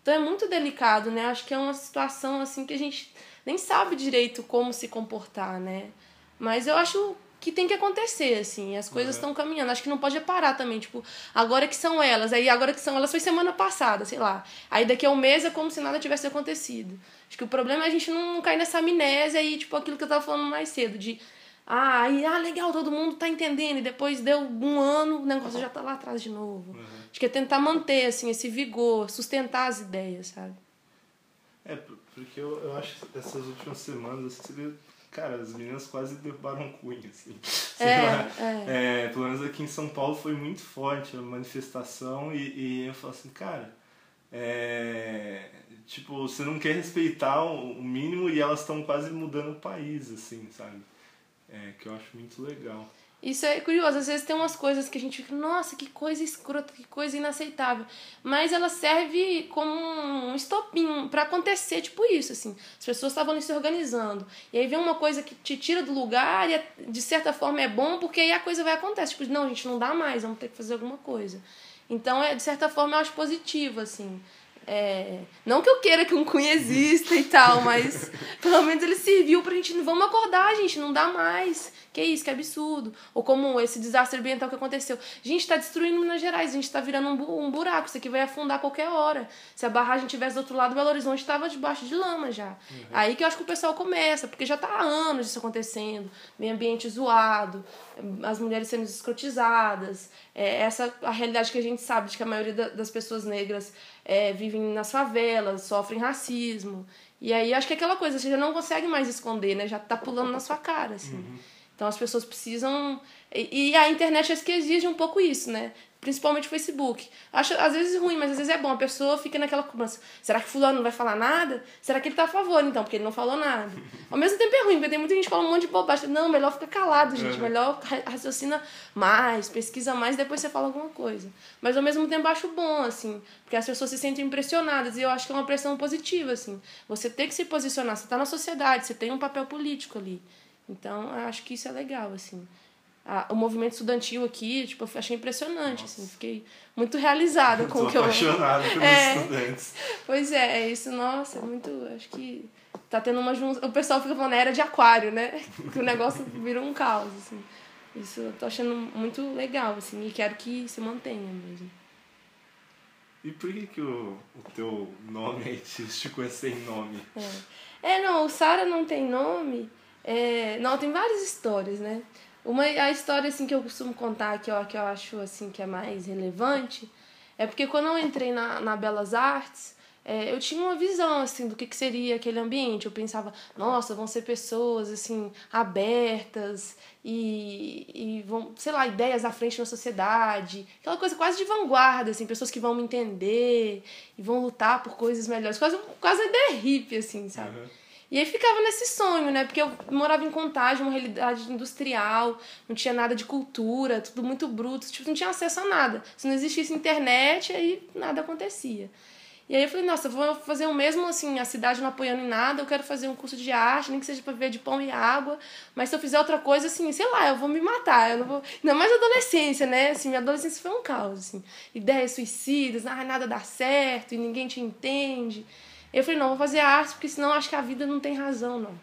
Então é muito delicado, né? Acho que é uma situação assim que a gente nem sabe direito como se comportar, né? Mas eu acho que tem que acontecer, assim, as coisas Uhum. estão caminhando. Acho que não pode parar também, tipo, agora que são elas, aí agora que são elas foi semana passada, sei lá. Aí daqui a um mês é como se nada tivesse acontecido. Acho que o problema é a gente não cair nessa amnésia e, tipo, aquilo que eu tava falando mais cedo, de ah, aí, ah, legal, todo mundo tá entendendo, e depois deu um ano, o negócio já tá lá atrás de novo. Acho que é tentar manter, assim, esse vigor, sustentar as ideias, sabe? É, por- porque eu, eu acho que essas últimas semanas, assim, cara, as meninas quase derrubaram cunha, assim. [LAUGHS] É, é. É, pelo menos aqui em São Paulo foi muito forte a manifestação e, e eu falo assim, cara, é, tipo, você não quer respeitar o, o mínimo e elas estão quase mudando o país, assim, sabe? É, que eu acho muito legal. Isso é curioso, às vezes tem umas coisas que a gente fica, nossa, que coisa escrota, que coisa inaceitável. Mas ela serve como um estopim pra acontecer, tipo isso, assim. As pessoas estavam se organizando. E aí vem uma coisa que te tira do lugar e de certa forma é bom, porque aí a coisa vai acontecer. Tipo, não, gente, não dá mais, vamos ter que fazer alguma coisa. Então, é, de certa forma, eu acho positivo, assim. É, não que eu queira que um cunha exista e tal, mas pelo menos ele serviu pra gente. Vamos acordar, gente, não dá mais. Que isso, que absurdo. Ou como esse desastre ambiental que aconteceu. Gente, tá destruindo Minas Gerais, a gente tá virando um, bu- buraco. Isso aqui vai afundar a qualquer hora. Se a barragem tivesse do outro lado, Belo Horizonte tava debaixo de lama já. Aí que eu acho que o pessoal começa, porque já tá há anos isso acontecendo. Meio ambiente zoado, as mulheres sendo escrotizadas. É, essa a realidade que a gente sabe de que a maioria da- das pessoas negras é, vivem nas favelas, sofrem racismo. E aí acho que é aquela coisa, você já não consegue mais esconder, né? Já tá pulando na sua cara, assim. Então as pessoas precisam. E, e a internet acho que exige um pouco isso, né? Principalmente o Facebook. Acho às vezes ruim, mas às vezes é bom. A pessoa fica naquela cobrança. Será que fulano não vai falar nada? Será que ele tá a favor, então? Porque ele não falou nada. [LAUGHS] Ao mesmo tempo é ruim, porque tem muita gente que fala um monte de bobagem. Não, melhor ficar calado, gente. Uhum. Melhor ra- raciocina mais, pesquisa mais, depois você fala alguma coisa. Mas ao mesmo tempo acho bom, assim. Porque as pessoas se sentem impressionadas. E eu acho que é uma pressão positiva, assim. Você tem que se posicionar. Você tá na sociedade, você tem um papel político ali. Então, acho que isso é legal, assim. O movimento estudantil aqui, tipo, eu achei impressionante, assim. Fiquei muito realizada [LAUGHS] com o que eu... apaixonado [LAUGHS] pelos É. estudantes. Pois é, é isso, nossa, é muito. Acho que tá tendo uma junção. O pessoal fica falando era de aquário, né? [LAUGHS] Que o negócio virou um caos, assim. Isso eu tô achando muito legal, assim, e quero que se mantenha mesmo. E por que, que o, o teu nome artístico é sem nome? É, não, o Sara não tem nome. É, não, tem várias histórias, né? Uma, a história assim que eu costumo contar, que eu, que eu acho assim que é mais relevante, é porque quando eu entrei na, na Belas Artes, é, eu tinha uma visão assim do que, que seria aquele ambiente. Eu pensava, nossa, vão ser pessoas assim abertas e, e vão, sei lá, ideias à frente na sociedade, aquela coisa quase de vanguarda, assim, pessoas que vão me entender e vão lutar por coisas melhores, quase, quase uma ideia hippie, assim, sabe? Uhum. E aí ficava nesse sonho, né? Porque eu morava em Contagem, uma realidade industrial, não tinha nada de cultura, tudo muito bruto, tipo, não tinha acesso a nada. Se não existisse internet, aí nada acontecia. E aí eu falei, nossa, eu vou fazer o mesmo, assim, a cidade não apoiando em nada, eu quero fazer um curso de arte, nem que seja pra viver de pão e água, mas se eu fizer outra coisa, assim, sei lá, eu vou me matar, eu não vou... Ainda mais adolescência, né? Assim, minha adolescência foi um caos, assim. Ideias suicidas, ah, nada dá certo e ninguém te entende. Eu falei, não, vou fazer arte, porque senão acho que a vida não tem razão, não.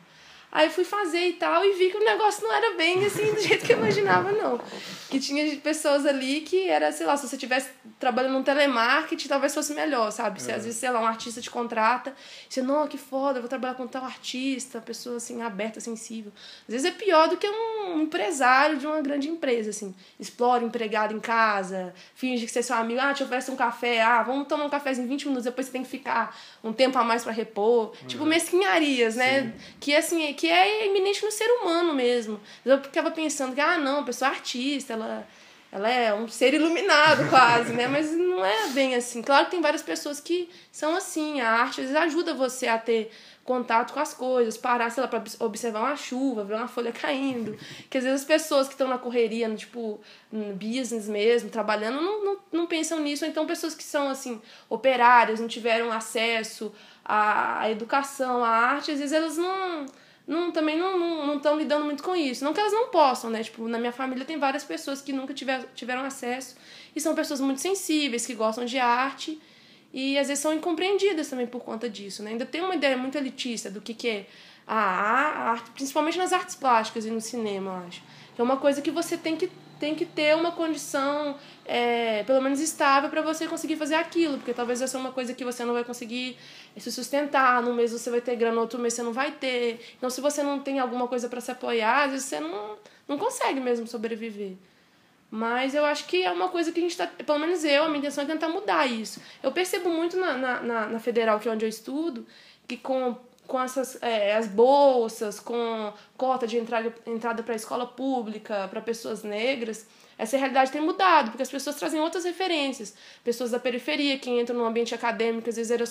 Aí fui fazer e tal, e vi que o negócio não era bem assim do jeito que eu imaginava, não. Que tinha pessoas ali que era, sei lá, se você estivesse trabalhando no telemarketing, talvez fosse melhor, sabe? Se às vezes, sei lá, um artista te contrata, você, não, que foda, eu vou trabalhar com tal artista, pessoa assim, aberta, sensível. Às vezes é pior do que um empresário de uma grande empresa, assim. Explora o empregado em casa, finge que você é seu amigo, ah, te oferece um café, ah, vamos tomar um cafezinho em 20 minutos, depois você tem que ficar um tempo a mais para repor. Tipo, mesquinharias, né? Que assim, que é iminente no ser humano mesmo. Eu ficava pensando que, ah, não, a pessoa é artista, ela ela é um ser iluminado quase, né? Mas não é bem assim. Claro que tem várias pessoas que são assim. A arte às vezes ajuda você a ter contato com as coisas, parar, sei lá, pra observar uma chuva, ver uma folha caindo. Que às vezes as pessoas que estão na correria, no, tipo, no business mesmo, trabalhando, não, não, não pensam nisso. Ou então pessoas que são, assim, operárias, não tiveram acesso à, educação, à arte, às vezes elas não não, também não estão lidando muito com isso. Não que elas não possam, né? Tipo, na minha família tem várias pessoas que nunca tiver, tiveram acesso e são pessoas muito sensíveis, que gostam de arte e às vezes são incompreendidas também por conta disso, né? Ainda tem uma ideia muito elitista do que, que é a arte, principalmente nas artes plásticas e no cinema, eu acho. É uma coisa que você tem que tem que ter uma condição, é, pelo menos estável, para você conseguir fazer aquilo, porque talvez vai ser uma coisa que você não vai conseguir se sustentar. Num mês você vai ter grana, outro mês você não vai ter. Então, se você não tem alguma coisa para se apoiar, às vezes você não, não consegue mesmo sobreviver. Mas eu acho que é uma coisa que a gente está. Pelo menos eu, a minha intenção é tentar mudar isso. Eu percebo muito na, na, na federal, que é onde eu estudo, que com com essas é, as bolsas, com cota de entrada, entrada para a escola pública, para pessoas negras, essa realidade tem mudado, porque as pessoas trazem outras referências. Pessoas da periferia que entram no ambiente acadêmico, às vezes era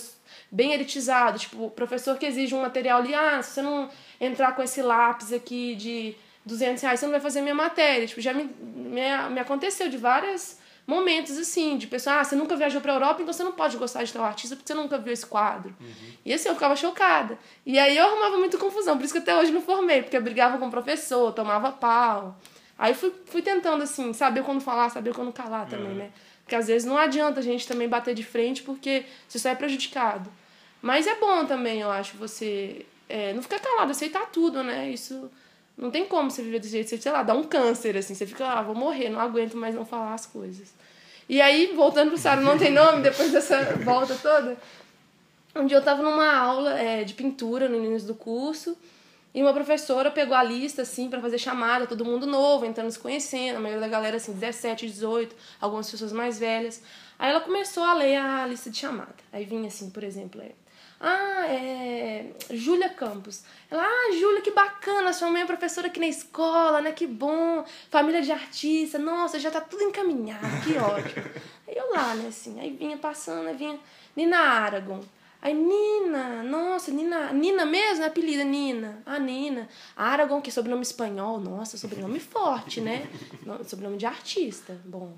bem elitizado, tipo, o professor que exige um material ali, ah, se você não entrar com esse lápis aqui de 200 reais, você não vai fazer minha matéria. Tipo, já me, me, me aconteceu de várias momentos assim, de pessoa, ah, você nunca viajou pra Europa, então você não pode gostar de tal artista porque você nunca viu esse quadro. Uhum. E assim, eu ficava chocada. E aí eu arrumava muita confusão, por isso que até hoje não formei, porque eu brigava com o professor, tomava pau. Aí fui, fui tentando, assim, saber quando falar, saber quando calar também, uhum. né? Porque às vezes não adianta a gente também bater de frente porque você só é prejudicado. Mas é bom também, eu acho, você é, não ficar calado, aceitar tudo, né? Isso não tem como você viver desse jeito, você, sei lá, dá um câncer, assim, você fica, ah, vou morrer, não aguento mais não falar as coisas. E aí, voltando pro Sara Não Tem Nome, depois dessa [LAUGHS] volta toda, um dia eu tava numa aula é, de pintura no início do curso, e uma professora pegou a lista, assim, para fazer chamada, todo mundo novo, entrando se conhecendo, a maioria da galera, assim, 17, 18, algumas pessoas mais velhas. Aí ela começou a ler a lista de chamada. Aí vinha, assim, por exemplo, é, ah, é. Júlia Campos. Ela, ah, Júlia, que bacana, sua mãe é professora aqui na escola, né? Que bom. Família de artista, nossa, já tá tudo encaminhado, que ótimo. [LAUGHS] aí eu lá, né, assim, aí vinha passando, aí vinha Nina Aragon. Aí Nina, nossa, Nina, Nina mesmo, né? Apelida Nina. Ah, Nina. Aragon, que é sobrenome espanhol, nossa, sobrenome [LAUGHS] forte, né? Sobrenome de artista. Bom.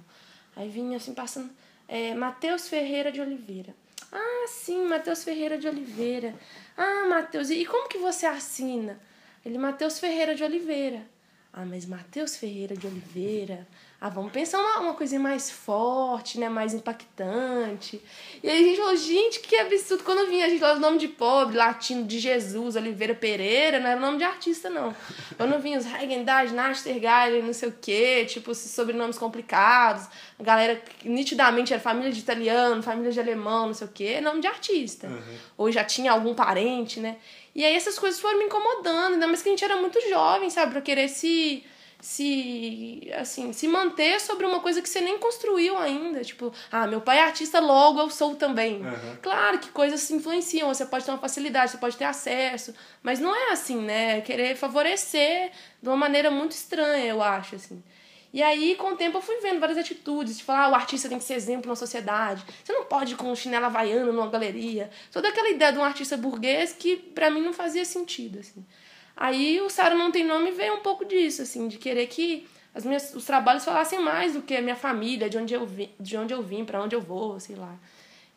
Aí vinha assim passando. É, Matheus Ferreira de Oliveira. Ah, sim, Matheus Ferreira de Oliveira. Ah, Matheus, e como que você assina? Ele, Matheus Ferreira de Oliveira. Ah, mas Matheus Ferreira de Oliveira. Ah, vamos pensar uma, uma coisinha mais forte, né? Mais impactante. E aí a gente falou, gente, que absurdo. Quando vinha a gente falava o nome de pobre, latino, de Jesus, Oliveira Pereira, não era nome de artista, não. Quando vinha os Hagendaz, Nastergaile, não sei o quê, tipo, sobrenomes complicados. A galera nitidamente era família de italiano, família de alemão, não sei o quê, nome de artista. Uhum. Ou já tinha algum parente, né? E aí essas coisas foram me incomodando, ainda mais que a gente era muito jovem, sabe? Pra querer se se assim se manter sobre uma coisa que você nem construiu ainda tipo ah meu pai é artista logo eu sou também uhum. claro que coisas se influenciam você pode ter uma facilidade você pode ter acesso mas não é assim né é querer favorecer de uma maneira muito estranha eu acho assim e aí, com o tempo, eu fui vendo várias atitudes, de falar, ah, o artista tem que ser exemplo na sociedade. Você não pode ir com um chinelo havaiano numa galeria. Toda aquela ideia de um artista burguês que, para mim, não fazia sentido, assim. Aí, o Sara Não Tem Nome veio um pouco disso, assim, de querer que as minhas, os trabalhos falassem mais do que a minha família, de onde eu vim, de onde eu vim, para onde eu vou, sei lá.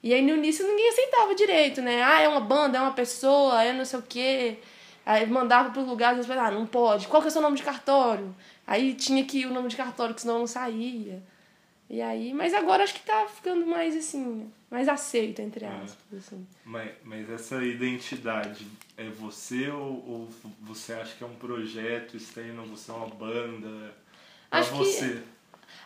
E aí, no início, ninguém aceitava direito, né? Ah, é uma banda, é uma pessoa, é não sei o quê. Aí mandava para os lugares, ah, não pode. Qual que é o seu nome de cartório? Aí tinha que ir o nome de cartório, que senão não saía. E aí, mas agora acho que tá ficando mais assim, mais aceito, entre é. aspas. É. Assim. Mas, mas essa identidade é você ou, ou você acha que é um projeto externo, você é uma banda? Pra acho você? Que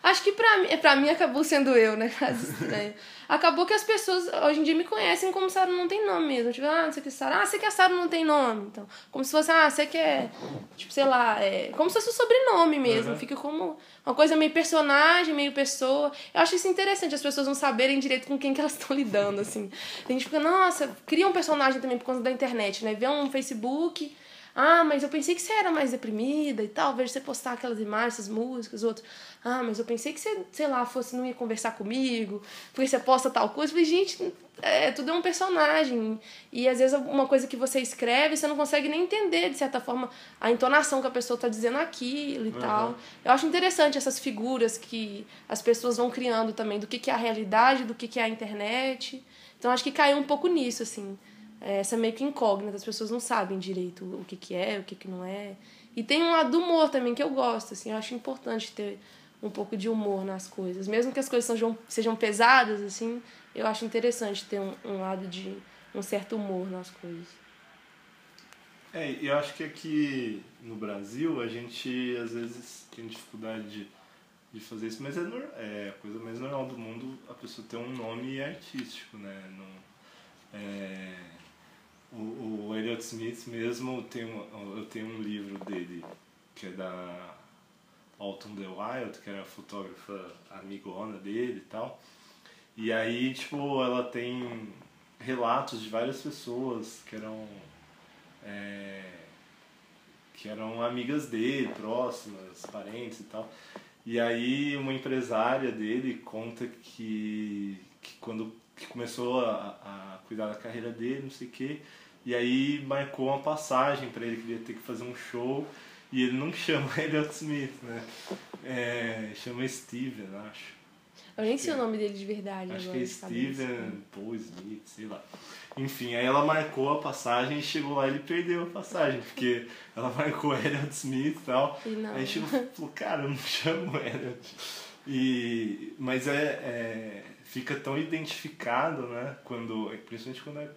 Acho que pra mim, pra mim acabou sendo eu, né? [LAUGHS] estranho. acabou que as pessoas hoje em dia me conhecem como Sara não tem nome mesmo. Tipo, ah, você quer Sara? Ah, você quer Sara não tem nome. Então, como se fosse, ah, você quer. Tipo, sei lá, é, como se fosse o sobrenome mesmo. Uhum. Fica como uma coisa meio personagem, meio pessoa. Eu acho isso interessante, as pessoas não saberem direito com quem que elas estão [LAUGHS] lidando, assim. A gente fica, nossa, cria um personagem também por conta da internet, né? Vê um Facebook Ah, mas eu pensei que você era mais deprimida e tal. Vejo você postar aquelas imagens, essas músicas, outros. Ah, mas eu pensei que você, sei lá, fosse não ia conversar comigo, porque você posta tal coisa. Eu falei, gente, é, tudo é um personagem. E às vezes uma coisa que você escreve, você não consegue nem entender, de certa forma, a entonação que a pessoa está dizendo aquilo e uhum. tal. Eu acho interessante essas figuras que as pessoas vão criando também, do que, que é a realidade, do que, que é a internet. Então acho que caiu um pouco nisso, assim. É, essa meio que incógnita, as pessoas não sabem direito o que, que é, o que, que não é. E tem um lado do humor também que eu gosto, assim, eu acho importante ter um pouco de humor nas coisas. Mesmo que as coisas sejam, sejam pesadas, assim, eu acho interessante ter um, um lado de um certo humor nas coisas. É, eu acho que aqui no Brasil a gente às vezes tem dificuldade de, de fazer isso, mas é, é a coisa mais normal do mundo a pessoa ter um nome artístico, né? Não, é, o, o Elliot Smith mesmo, tem um, eu tenho um livro dele que é da Alton The Wild, que era a fotógrafa amigona dele e tal. E aí, tipo, ela tem relatos de várias pessoas que eram é, que eram amigas dele, próximas, parentes e tal. E aí uma empresária dele conta que, que quando que começou a, a cuidar da carreira dele, não sei o quê, e aí marcou uma passagem para ele que ele ia ter que fazer um show e ele não [LAUGHS] chama Elliot Smith, né? É, chama Steven, acho. Eu nem sei o nome dele de verdade Acho agora, que é Steven Paul Smith, sei lá. Enfim, aí ela marcou a passagem e chegou lá e ele perdeu a passagem, porque ela marcou Elliot Smith e tal. E não. Aí chegou e falou, cara, eu não [LAUGHS] chamo Elliot. E, mas é, é, fica tão identificado, né? Quando, principalmente quando é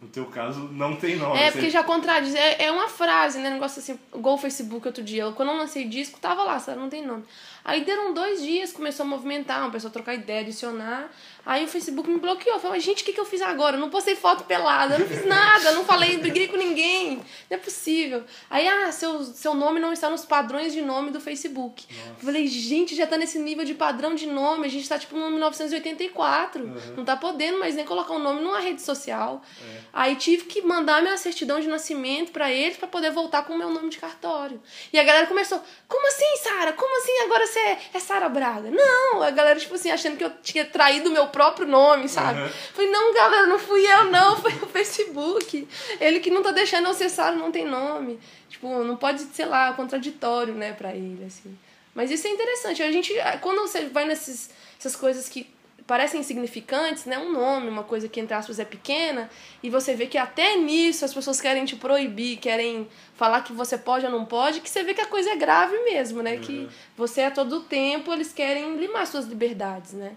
no teu caso, não tem nome. É, porque já contradiz. É, é uma frase, né? Negócio assim, igual o Facebook outro dia. Quando eu lancei disco, tava lá, sabe? Não tem nome. Aí deram dois dias, começou a movimentar, uma pessoa a trocar ideia, adicionar. Aí o Facebook me bloqueou. Eu falei, gente, o que, que eu fiz agora? Eu não postei foto pelada, eu não fiz nada, eu não falei, briguei com ninguém. Não é possível. Aí, ah, seu, seu nome não está nos padrões de nome do Facebook. Nossa. Eu falei, gente, já tá nesse nível de padrão de nome, a gente tá tipo no 1984. Uhum. Não tá podendo mais nem colocar o um nome numa rede social. É. Aí tive que mandar minha certidão de nascimento para eles para poder voltar com o meu nome de cartório. E a galera começou, como assim, Sara? Como assim agora você é, Sara Braga. Não, a galera, tipo assim, achando que eu tinha traído o meu próprio nome, sabe? Uhum. Falei, não, galera, não fui eu, não, [LAUGHS] foi o Facebook. Ele que não tá deixando eu ser Sara, não tem nome. Tipo, não pode, sei lá, contraditório, né, pra ele, assim. Mas isso é interessante. A gente, quando você vai nessas essas coisas que parecem insignificantes, né? Um nome, uma coisa que entre aspas é pequena, e você vê que até nisso as pessoas querem te proibir, querem falar que você pode ou não pode, que você vê que a coisa é grave mesmo, né? Uhum. Que você a todo tempo eles querem limar suas liberdades, né?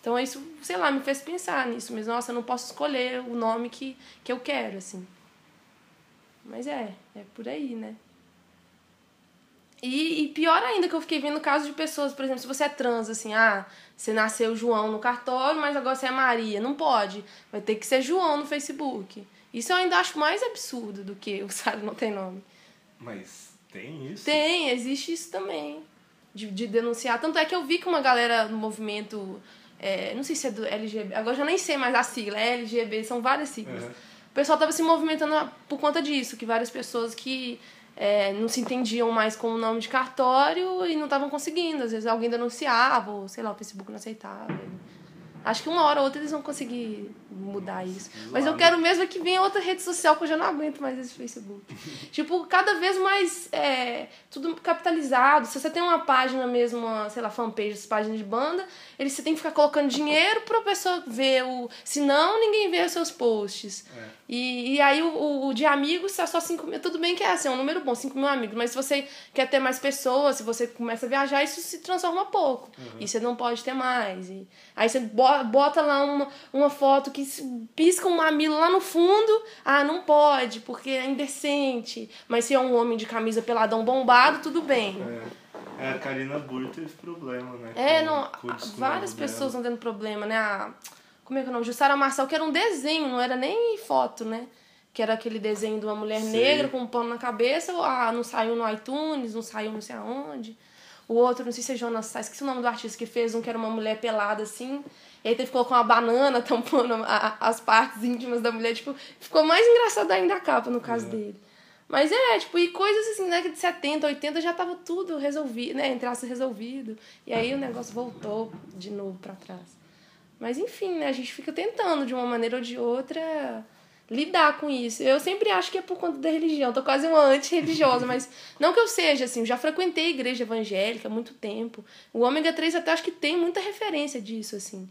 Então isso, sei lá, me fez pensar nisso, mas nossa, eu não posso escolher o nome que, que eu quero, assim. Mas é, é por aí, né? E, e, pior ainda que eu fiquei vendo casos de pessoas, por exemplo, se você é trans, assim, ah, você nasceu João no cartório, mas agora você é Maria. Não pode. Vai ter que ser João no Facebook. Isso eu ainda acho mais absurdo do que o [LAUGHS] Sara não tem nome. Mas tem isso? Tem, existe isso também. De, de denunciar. Tanto é que eu vi que uma galera no movimento. É, não sei se é do LGB. Agora já nem sei mais a sigla. É LGB, são várias siglas. Uhum. O pessoal tava se movimentando por conta disso, que várias pessoas que é, não se entendiam mais com o nome de cartório e não estavam conseguindo. Às vezes alguém denunciava, ou sei lá, o Facebook não aceitava. Acho que uma hora ou outra eles vão conseguir mudar isso. Mas eu quero mesmo é que venha outra rede social, que eu já não aguento mais esse Facebook. [LAUGHS] tipo, cada vez mais é, tudo capitalizado. Se você tem uma página mesmo, uma, sei lá, fanpage, página de banda, ele, você tem que ficar colocando dinheiro pra pessoa ver o. Senão ninguém vê os seus posts. É. E, e aí o, o, o de amigos é só 5 mil. Tudo bem que é assim, é um número bom, 5 mil amigos. Mas se você quer ter mais pessoas, se você começa a viajar, isso se transforma pouco. Uhum. E você não pode ter mais. E, aí você bota lá uma, uma foto que pisca um mamilo lá no fundo. Ah, não pode, porque é indecente. Mas se é um homem de camisa peladão bombado, tudo bem. É. É, a Karina Burr teve problema, né? É, com, não. Com várias pessoas estão tendo problema, né? A, como é que é o nome? Jussara Marçal, que era um desenho, não era nem foto, né? Que era aquele desenho de uma mulher Sei. negra com um pano na cabeça. Ah, não saiu no iTunes, não saiu não sei aonde. O outro, não sei se é Jonas Sá, esqueci o nome do artista que fez um que era uma mulher pelada assim. E aí teve que colocar uma banana [LAUGHS] tampando a, as partes íntimas da mulher. Tipo, ficou mais engraçado ainda a capa no caso é. dele. Mas é, tipo, e coisas assim, né, que de 70, 80 já tava tudo resolvido, né, entrasse resolvido. E aí o negócio voltou de novo para trás. Mas enfim, né, a gente fica tentando de uma maneira ou de outra lidar com isso. Eu sempre acho que é por conta da religião. Tô quase uma anti-religiosa, [LAUGHS] mas não que eu seja assim, eu já frequentei a igreja evangélica há muito tempo. O ômega 3 até acho que tem muita referência disso assim.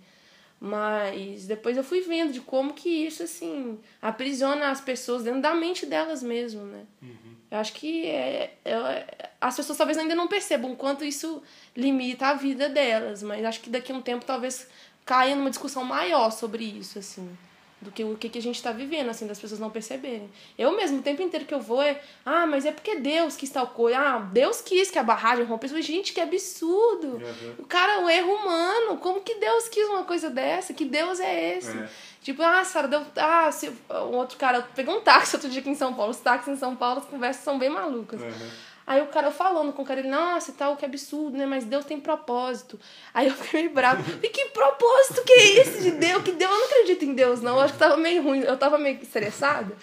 Mas depois eu fui vendo de como que isso, assim, aprisiona as pessoas dentro da mente delas mesmo, né? Uhum. Eu acho que é, é, as pessoas talvez ainda não percebam o quanto isso limita a vida delas, mas acho que daqui a um tempo talvez caia numa discussão maior sobre isso, assim do que o que, que a gente está vivendo, assim, das pessoas não perceberem. Eu mesmo, o tempo inteiro que eu vou é, ah, mas é porque Deus quis tal coisa, ah, Deus quis que a barragem rompesse. Gente, que absurdo! Uhum. O cara, o erro humano, como que Deus quis uma coisa dessa? Que Deus é esse? É. Tipo, ah, Sara, deu. Ah, se, um outro cara pegou um táxi outro dia aqui em São Paulo. Os táxis em São Paulo, as conversas são bem malucas. Uhum. Aí o cara falando com o cara, ele, nossa, tal, que absurdo, né? Mas Deus tem propósito. Aí eu fiquei meio bravo. E que propósito que é esse de Deus? Que Deus, eu não acredito em Deus, não. Eu acho que tava meio ruim, eu tava meio estressada.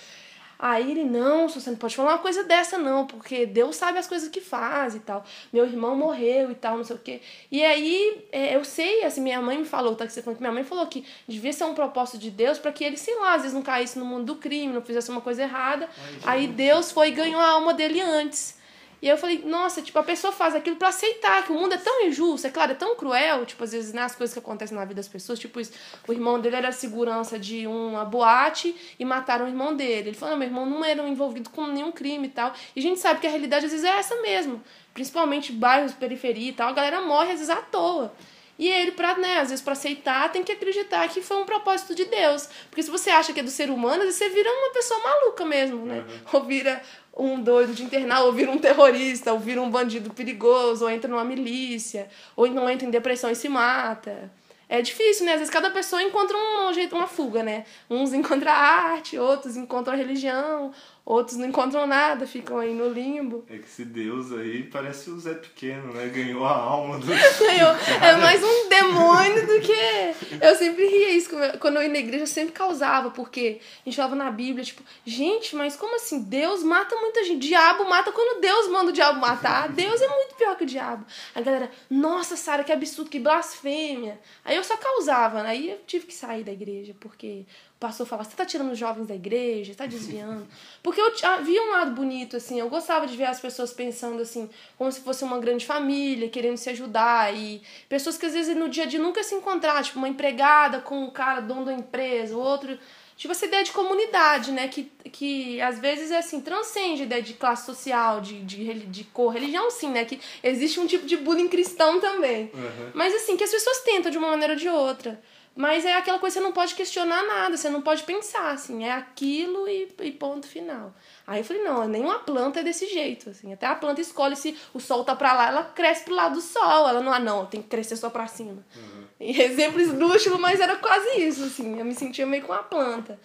Aí ele, não, você não pode falar uma coisa dessa, não, porque Deus sabe as coisas que faz e tal. Meu irmão morreu e tal, não sei o quê. E aí, é, eu sei, assim, minha mãe me falou, tá? Que você falou que minha mãe falou que devia ser um propósito de Deus para que ele, sei lá, às vezes não caísse no mundo do crime, não fizesse uma coisa errada. Ai, aí Deus foi e ganhou a alma dele antes. E eu falei, nossa, tipo, a pessoa faz aquilo para aceitar que o mundo é tão injusto, é claro, é tão cruel, tipo, às vezes, né, as coisas que acontecem na vida das pessoas, tipo, isso, o irmão dele era segurança de uma boate e mataram o irmão dele. Ele falou, meu irmão não era envolvido com nenhum crime e tal. E a gente sabe que a realidade às vezes é essa mesmo. Principalmente bairros, periferia e tal, a galera morre às vezes à toa. E ele, pra, né, às vezes, para aceitar, tem que acreditar que foi um propósito de Deus. Porque se você acha que é do ser humano, você vira uma pessoa maluca mesmo, né? Uhum. Ou vira um doido de internar, ou vira um terrorista, ou vira um bandido perigoso, ou entra numa milícia, ou não entra em depressão e se mata. É difícil, né? Às vezes cada pessoa encontra um jeito, uma fuga, né? Uns encontram a arte, outros encontram a religião, Outros não encontram nada, ficam aí no limbo. É que esse Deus aí parece o Zé Pequeno, né? Ganhou a alma do. [LAUGHS] Ganhou. É mais um demônio do que. Eu sempre ria isso. Quando eu ia na igreja, eu sempre causava, porque a gente falava na Bíblia, tipo, gente, mas como assim? Deus mata muita gente. Diabo mata quando Deus manda o diabo matar. [LAUGHS] Deus é muito pior que o diabo. A galera, nossa, Sara, que absurdo, que blasfêmia. Aí eu só causava, né? Aí eu tive que sair da igreja, porque pastor falava, você tá tirando os jovens da igreja, tá desviando. [LAUGHS] Porque eu havia um lado bonito, assim, eu gostava de ver as pessoas pensando assim, como se fosse uma grande família, querendo se ajudar. E pessoas que às vezes no dia a dia nunca se encontrar, tipo, uma empregada com um cara dono da empresa, o outro. Tipo, essa ideia de comunidade, né? Que, que às vezes é assim, transcende a ideia de classe social, de, de, de cor, religião, sim, né? Que existe um tipo de bullying cristão também. Uhum. Mas assim, que as pessoas tentam de uma maneira ou de outra. Mas é aquela coisa que você não pode questionar nada, você não pode pensar, assim, é aquilo e, e ponto final. Aí eu falei, não, nenhuma planta é desse jeito, assim. Até a planta escolhe se o sol tá pra lá, ela cresce pro lado do sol. Ela não, ah, não, tem que crescer só pra cima. Uhum. Exemplo esdrúxulo, mas era quase isso, assim. Eu me sentia meio com a planta.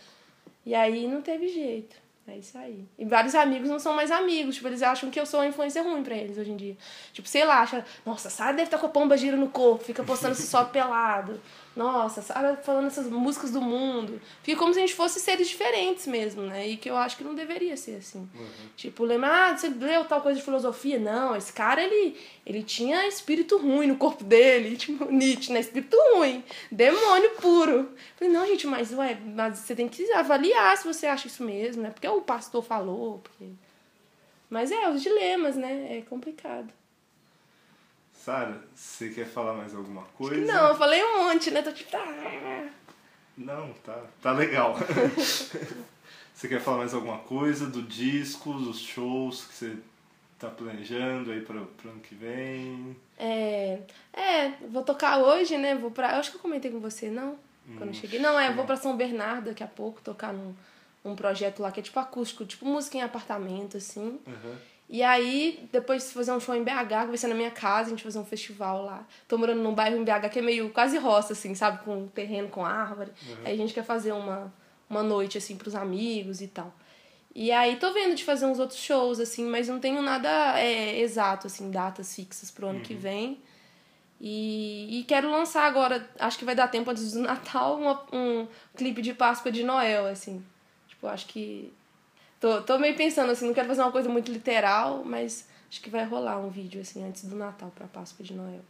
E aí não teve jeito. É isso aí. E vários amigos não são mais amigos. Tipo, eles acham que eu sou uma influência ruim pra eles hoje em dia. Tipo, sei lá, acha, nossa, Sara deve estar com a pomba gira no corpo, fica postando esse [LAUGHS] só pelado. Nossa, falando essas músicas do mundo. Fica como se a gente fosse seres diferentes mesmo, né? E que eu acho que não deveria ser assim. Uhum. Tipo, lembra, ah, você leu tal coisa de filosofia? Não, esse cara, ele, ele tinha espírito ruim no corpo dele. [LAUGHS] Tipo, Nietzsche, né? Espírito ruim. Demônio puro. Falei, não, gente, mas, ué, mas você tem que avaliar se você acha isso mesmo, né? Porque o pastor falou. Porque... Mas é, os dilemas, né? É complicado. Sara, você quer falar mais alguma coisa? Não, eu falei um monte, né? Tô tipo. Tá... Não, tá, tá legal. [LAUGHS] você quer falar mais alguma coisa do disco, dos shows que você tá planejando aí para pro ano que vem? É, é, vou tocar hoje, né? Vou pra. Eu acho que eu comentei com você, não? Quando hum, eu cheguei. Não, é, eu vou pra São Bernardo daqui a pouco tocar num um projeto lá que é tipo acústico, tipo música em apartamento, assim. Uhum. E aí, depois fazer um show em BH, que vai ser na minha casa, a gente fazer um festival lá. Tô morando num bairro em BH que é meio quase roça, assim, sabe? Com terreno, com árvore. Uhum. Aí a gente quer fazer uma, uma noite, assim, pros amigos e tal. E aí tô vendo de fazer uns outros shows, assim, mas não tenho nada é, exato, assim, datas fixas pro ano uhum. que vem. E, e quero lançar agora, acho que vai dar tempo antes do Natal, uma, um clipe de Páscoa de Noel, assim. Tipo, acho que Tô, tô meio pensando assim, não quero fazer uma coisa muito literal, mas acho que vai rolar um vídeo assim antes do Natal pra Páscoa de Noel.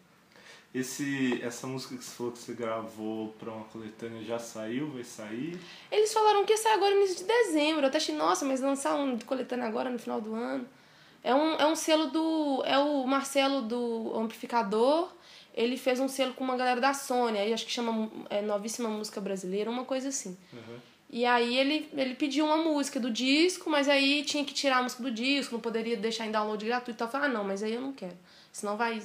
Esse, essa música que você falou que você gravou pra uma coletânea já saiu? Vai sair? Eles falaram que ia sair agora no início de dezembro. Eu até achei, nossa, mas lançar um de coletânea agora no final do ano. É um, é um selo do. É o Marcelo do Amplificador. Ele fez um selo com uma galera da Sony, aí acho que chama é, Novíssima Música Brasileira, uma coisa assim. Uhum. E aí ele, ele pediu uma música do disco, mas aí tinha que tirar a música do disco, não poderia deixar em download gratuito e tal. Eu falei, ah, não, mas aí eu não quero. Senão vai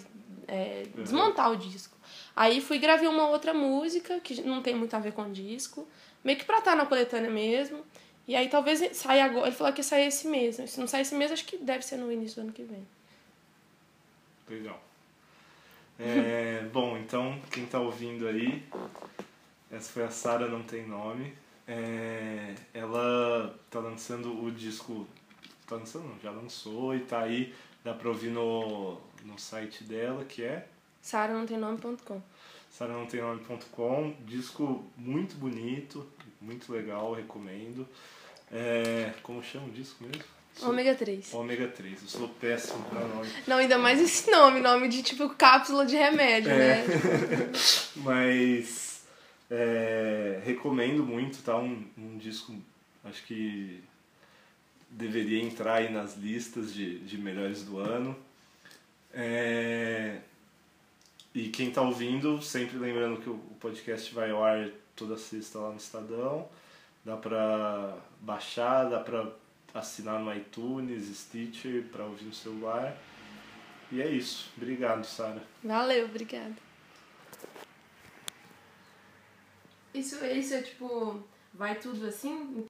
é, desmontar o disco. Aí fui gravei uma outra música, que não tem muito a ver com o disco, meio que pra estar na coletânea mesmo. E aí talvez saia agora. Ele falou que ia sair esse mês. Se não sair esse mês, acho que deve ser no início do ano que vem. Legal. É, bom, então, quem tá ouvindo aí, essa foi a Sara Não Tem Nome. É, ela tá lançando o disco. Tá lançando? Não, já lançou e tá aí. Dá pra ouvir no, no site dela, que é Sara não tem nome.com. saranãotemnome.com. Disco muito bonito, muito legal, recomendo. É, como chama o disco mesmo? Ômega 3. Ômega 3. Eu sou péssimo pra nome. Não, ainda mais esse nome, nome de tipo cápsula de remédio, É. né? [LAUGHS] Mas é, recomendo muito, tá? Um, um disco, acho que deveria entrar aí nas listas de, de melhores do ano. É, e quem tá ouvindo, sempre lembrando que o, podcast vai ao ar toda sexta lá no Estadão. Dá pra baixar, dá pra assinar no iTunes, Stitcher, pra ouvir no celular. E é isso. Obrigado, Sara. Valeu, obrigada. Isso, isso é tipo. Vai tudo assim?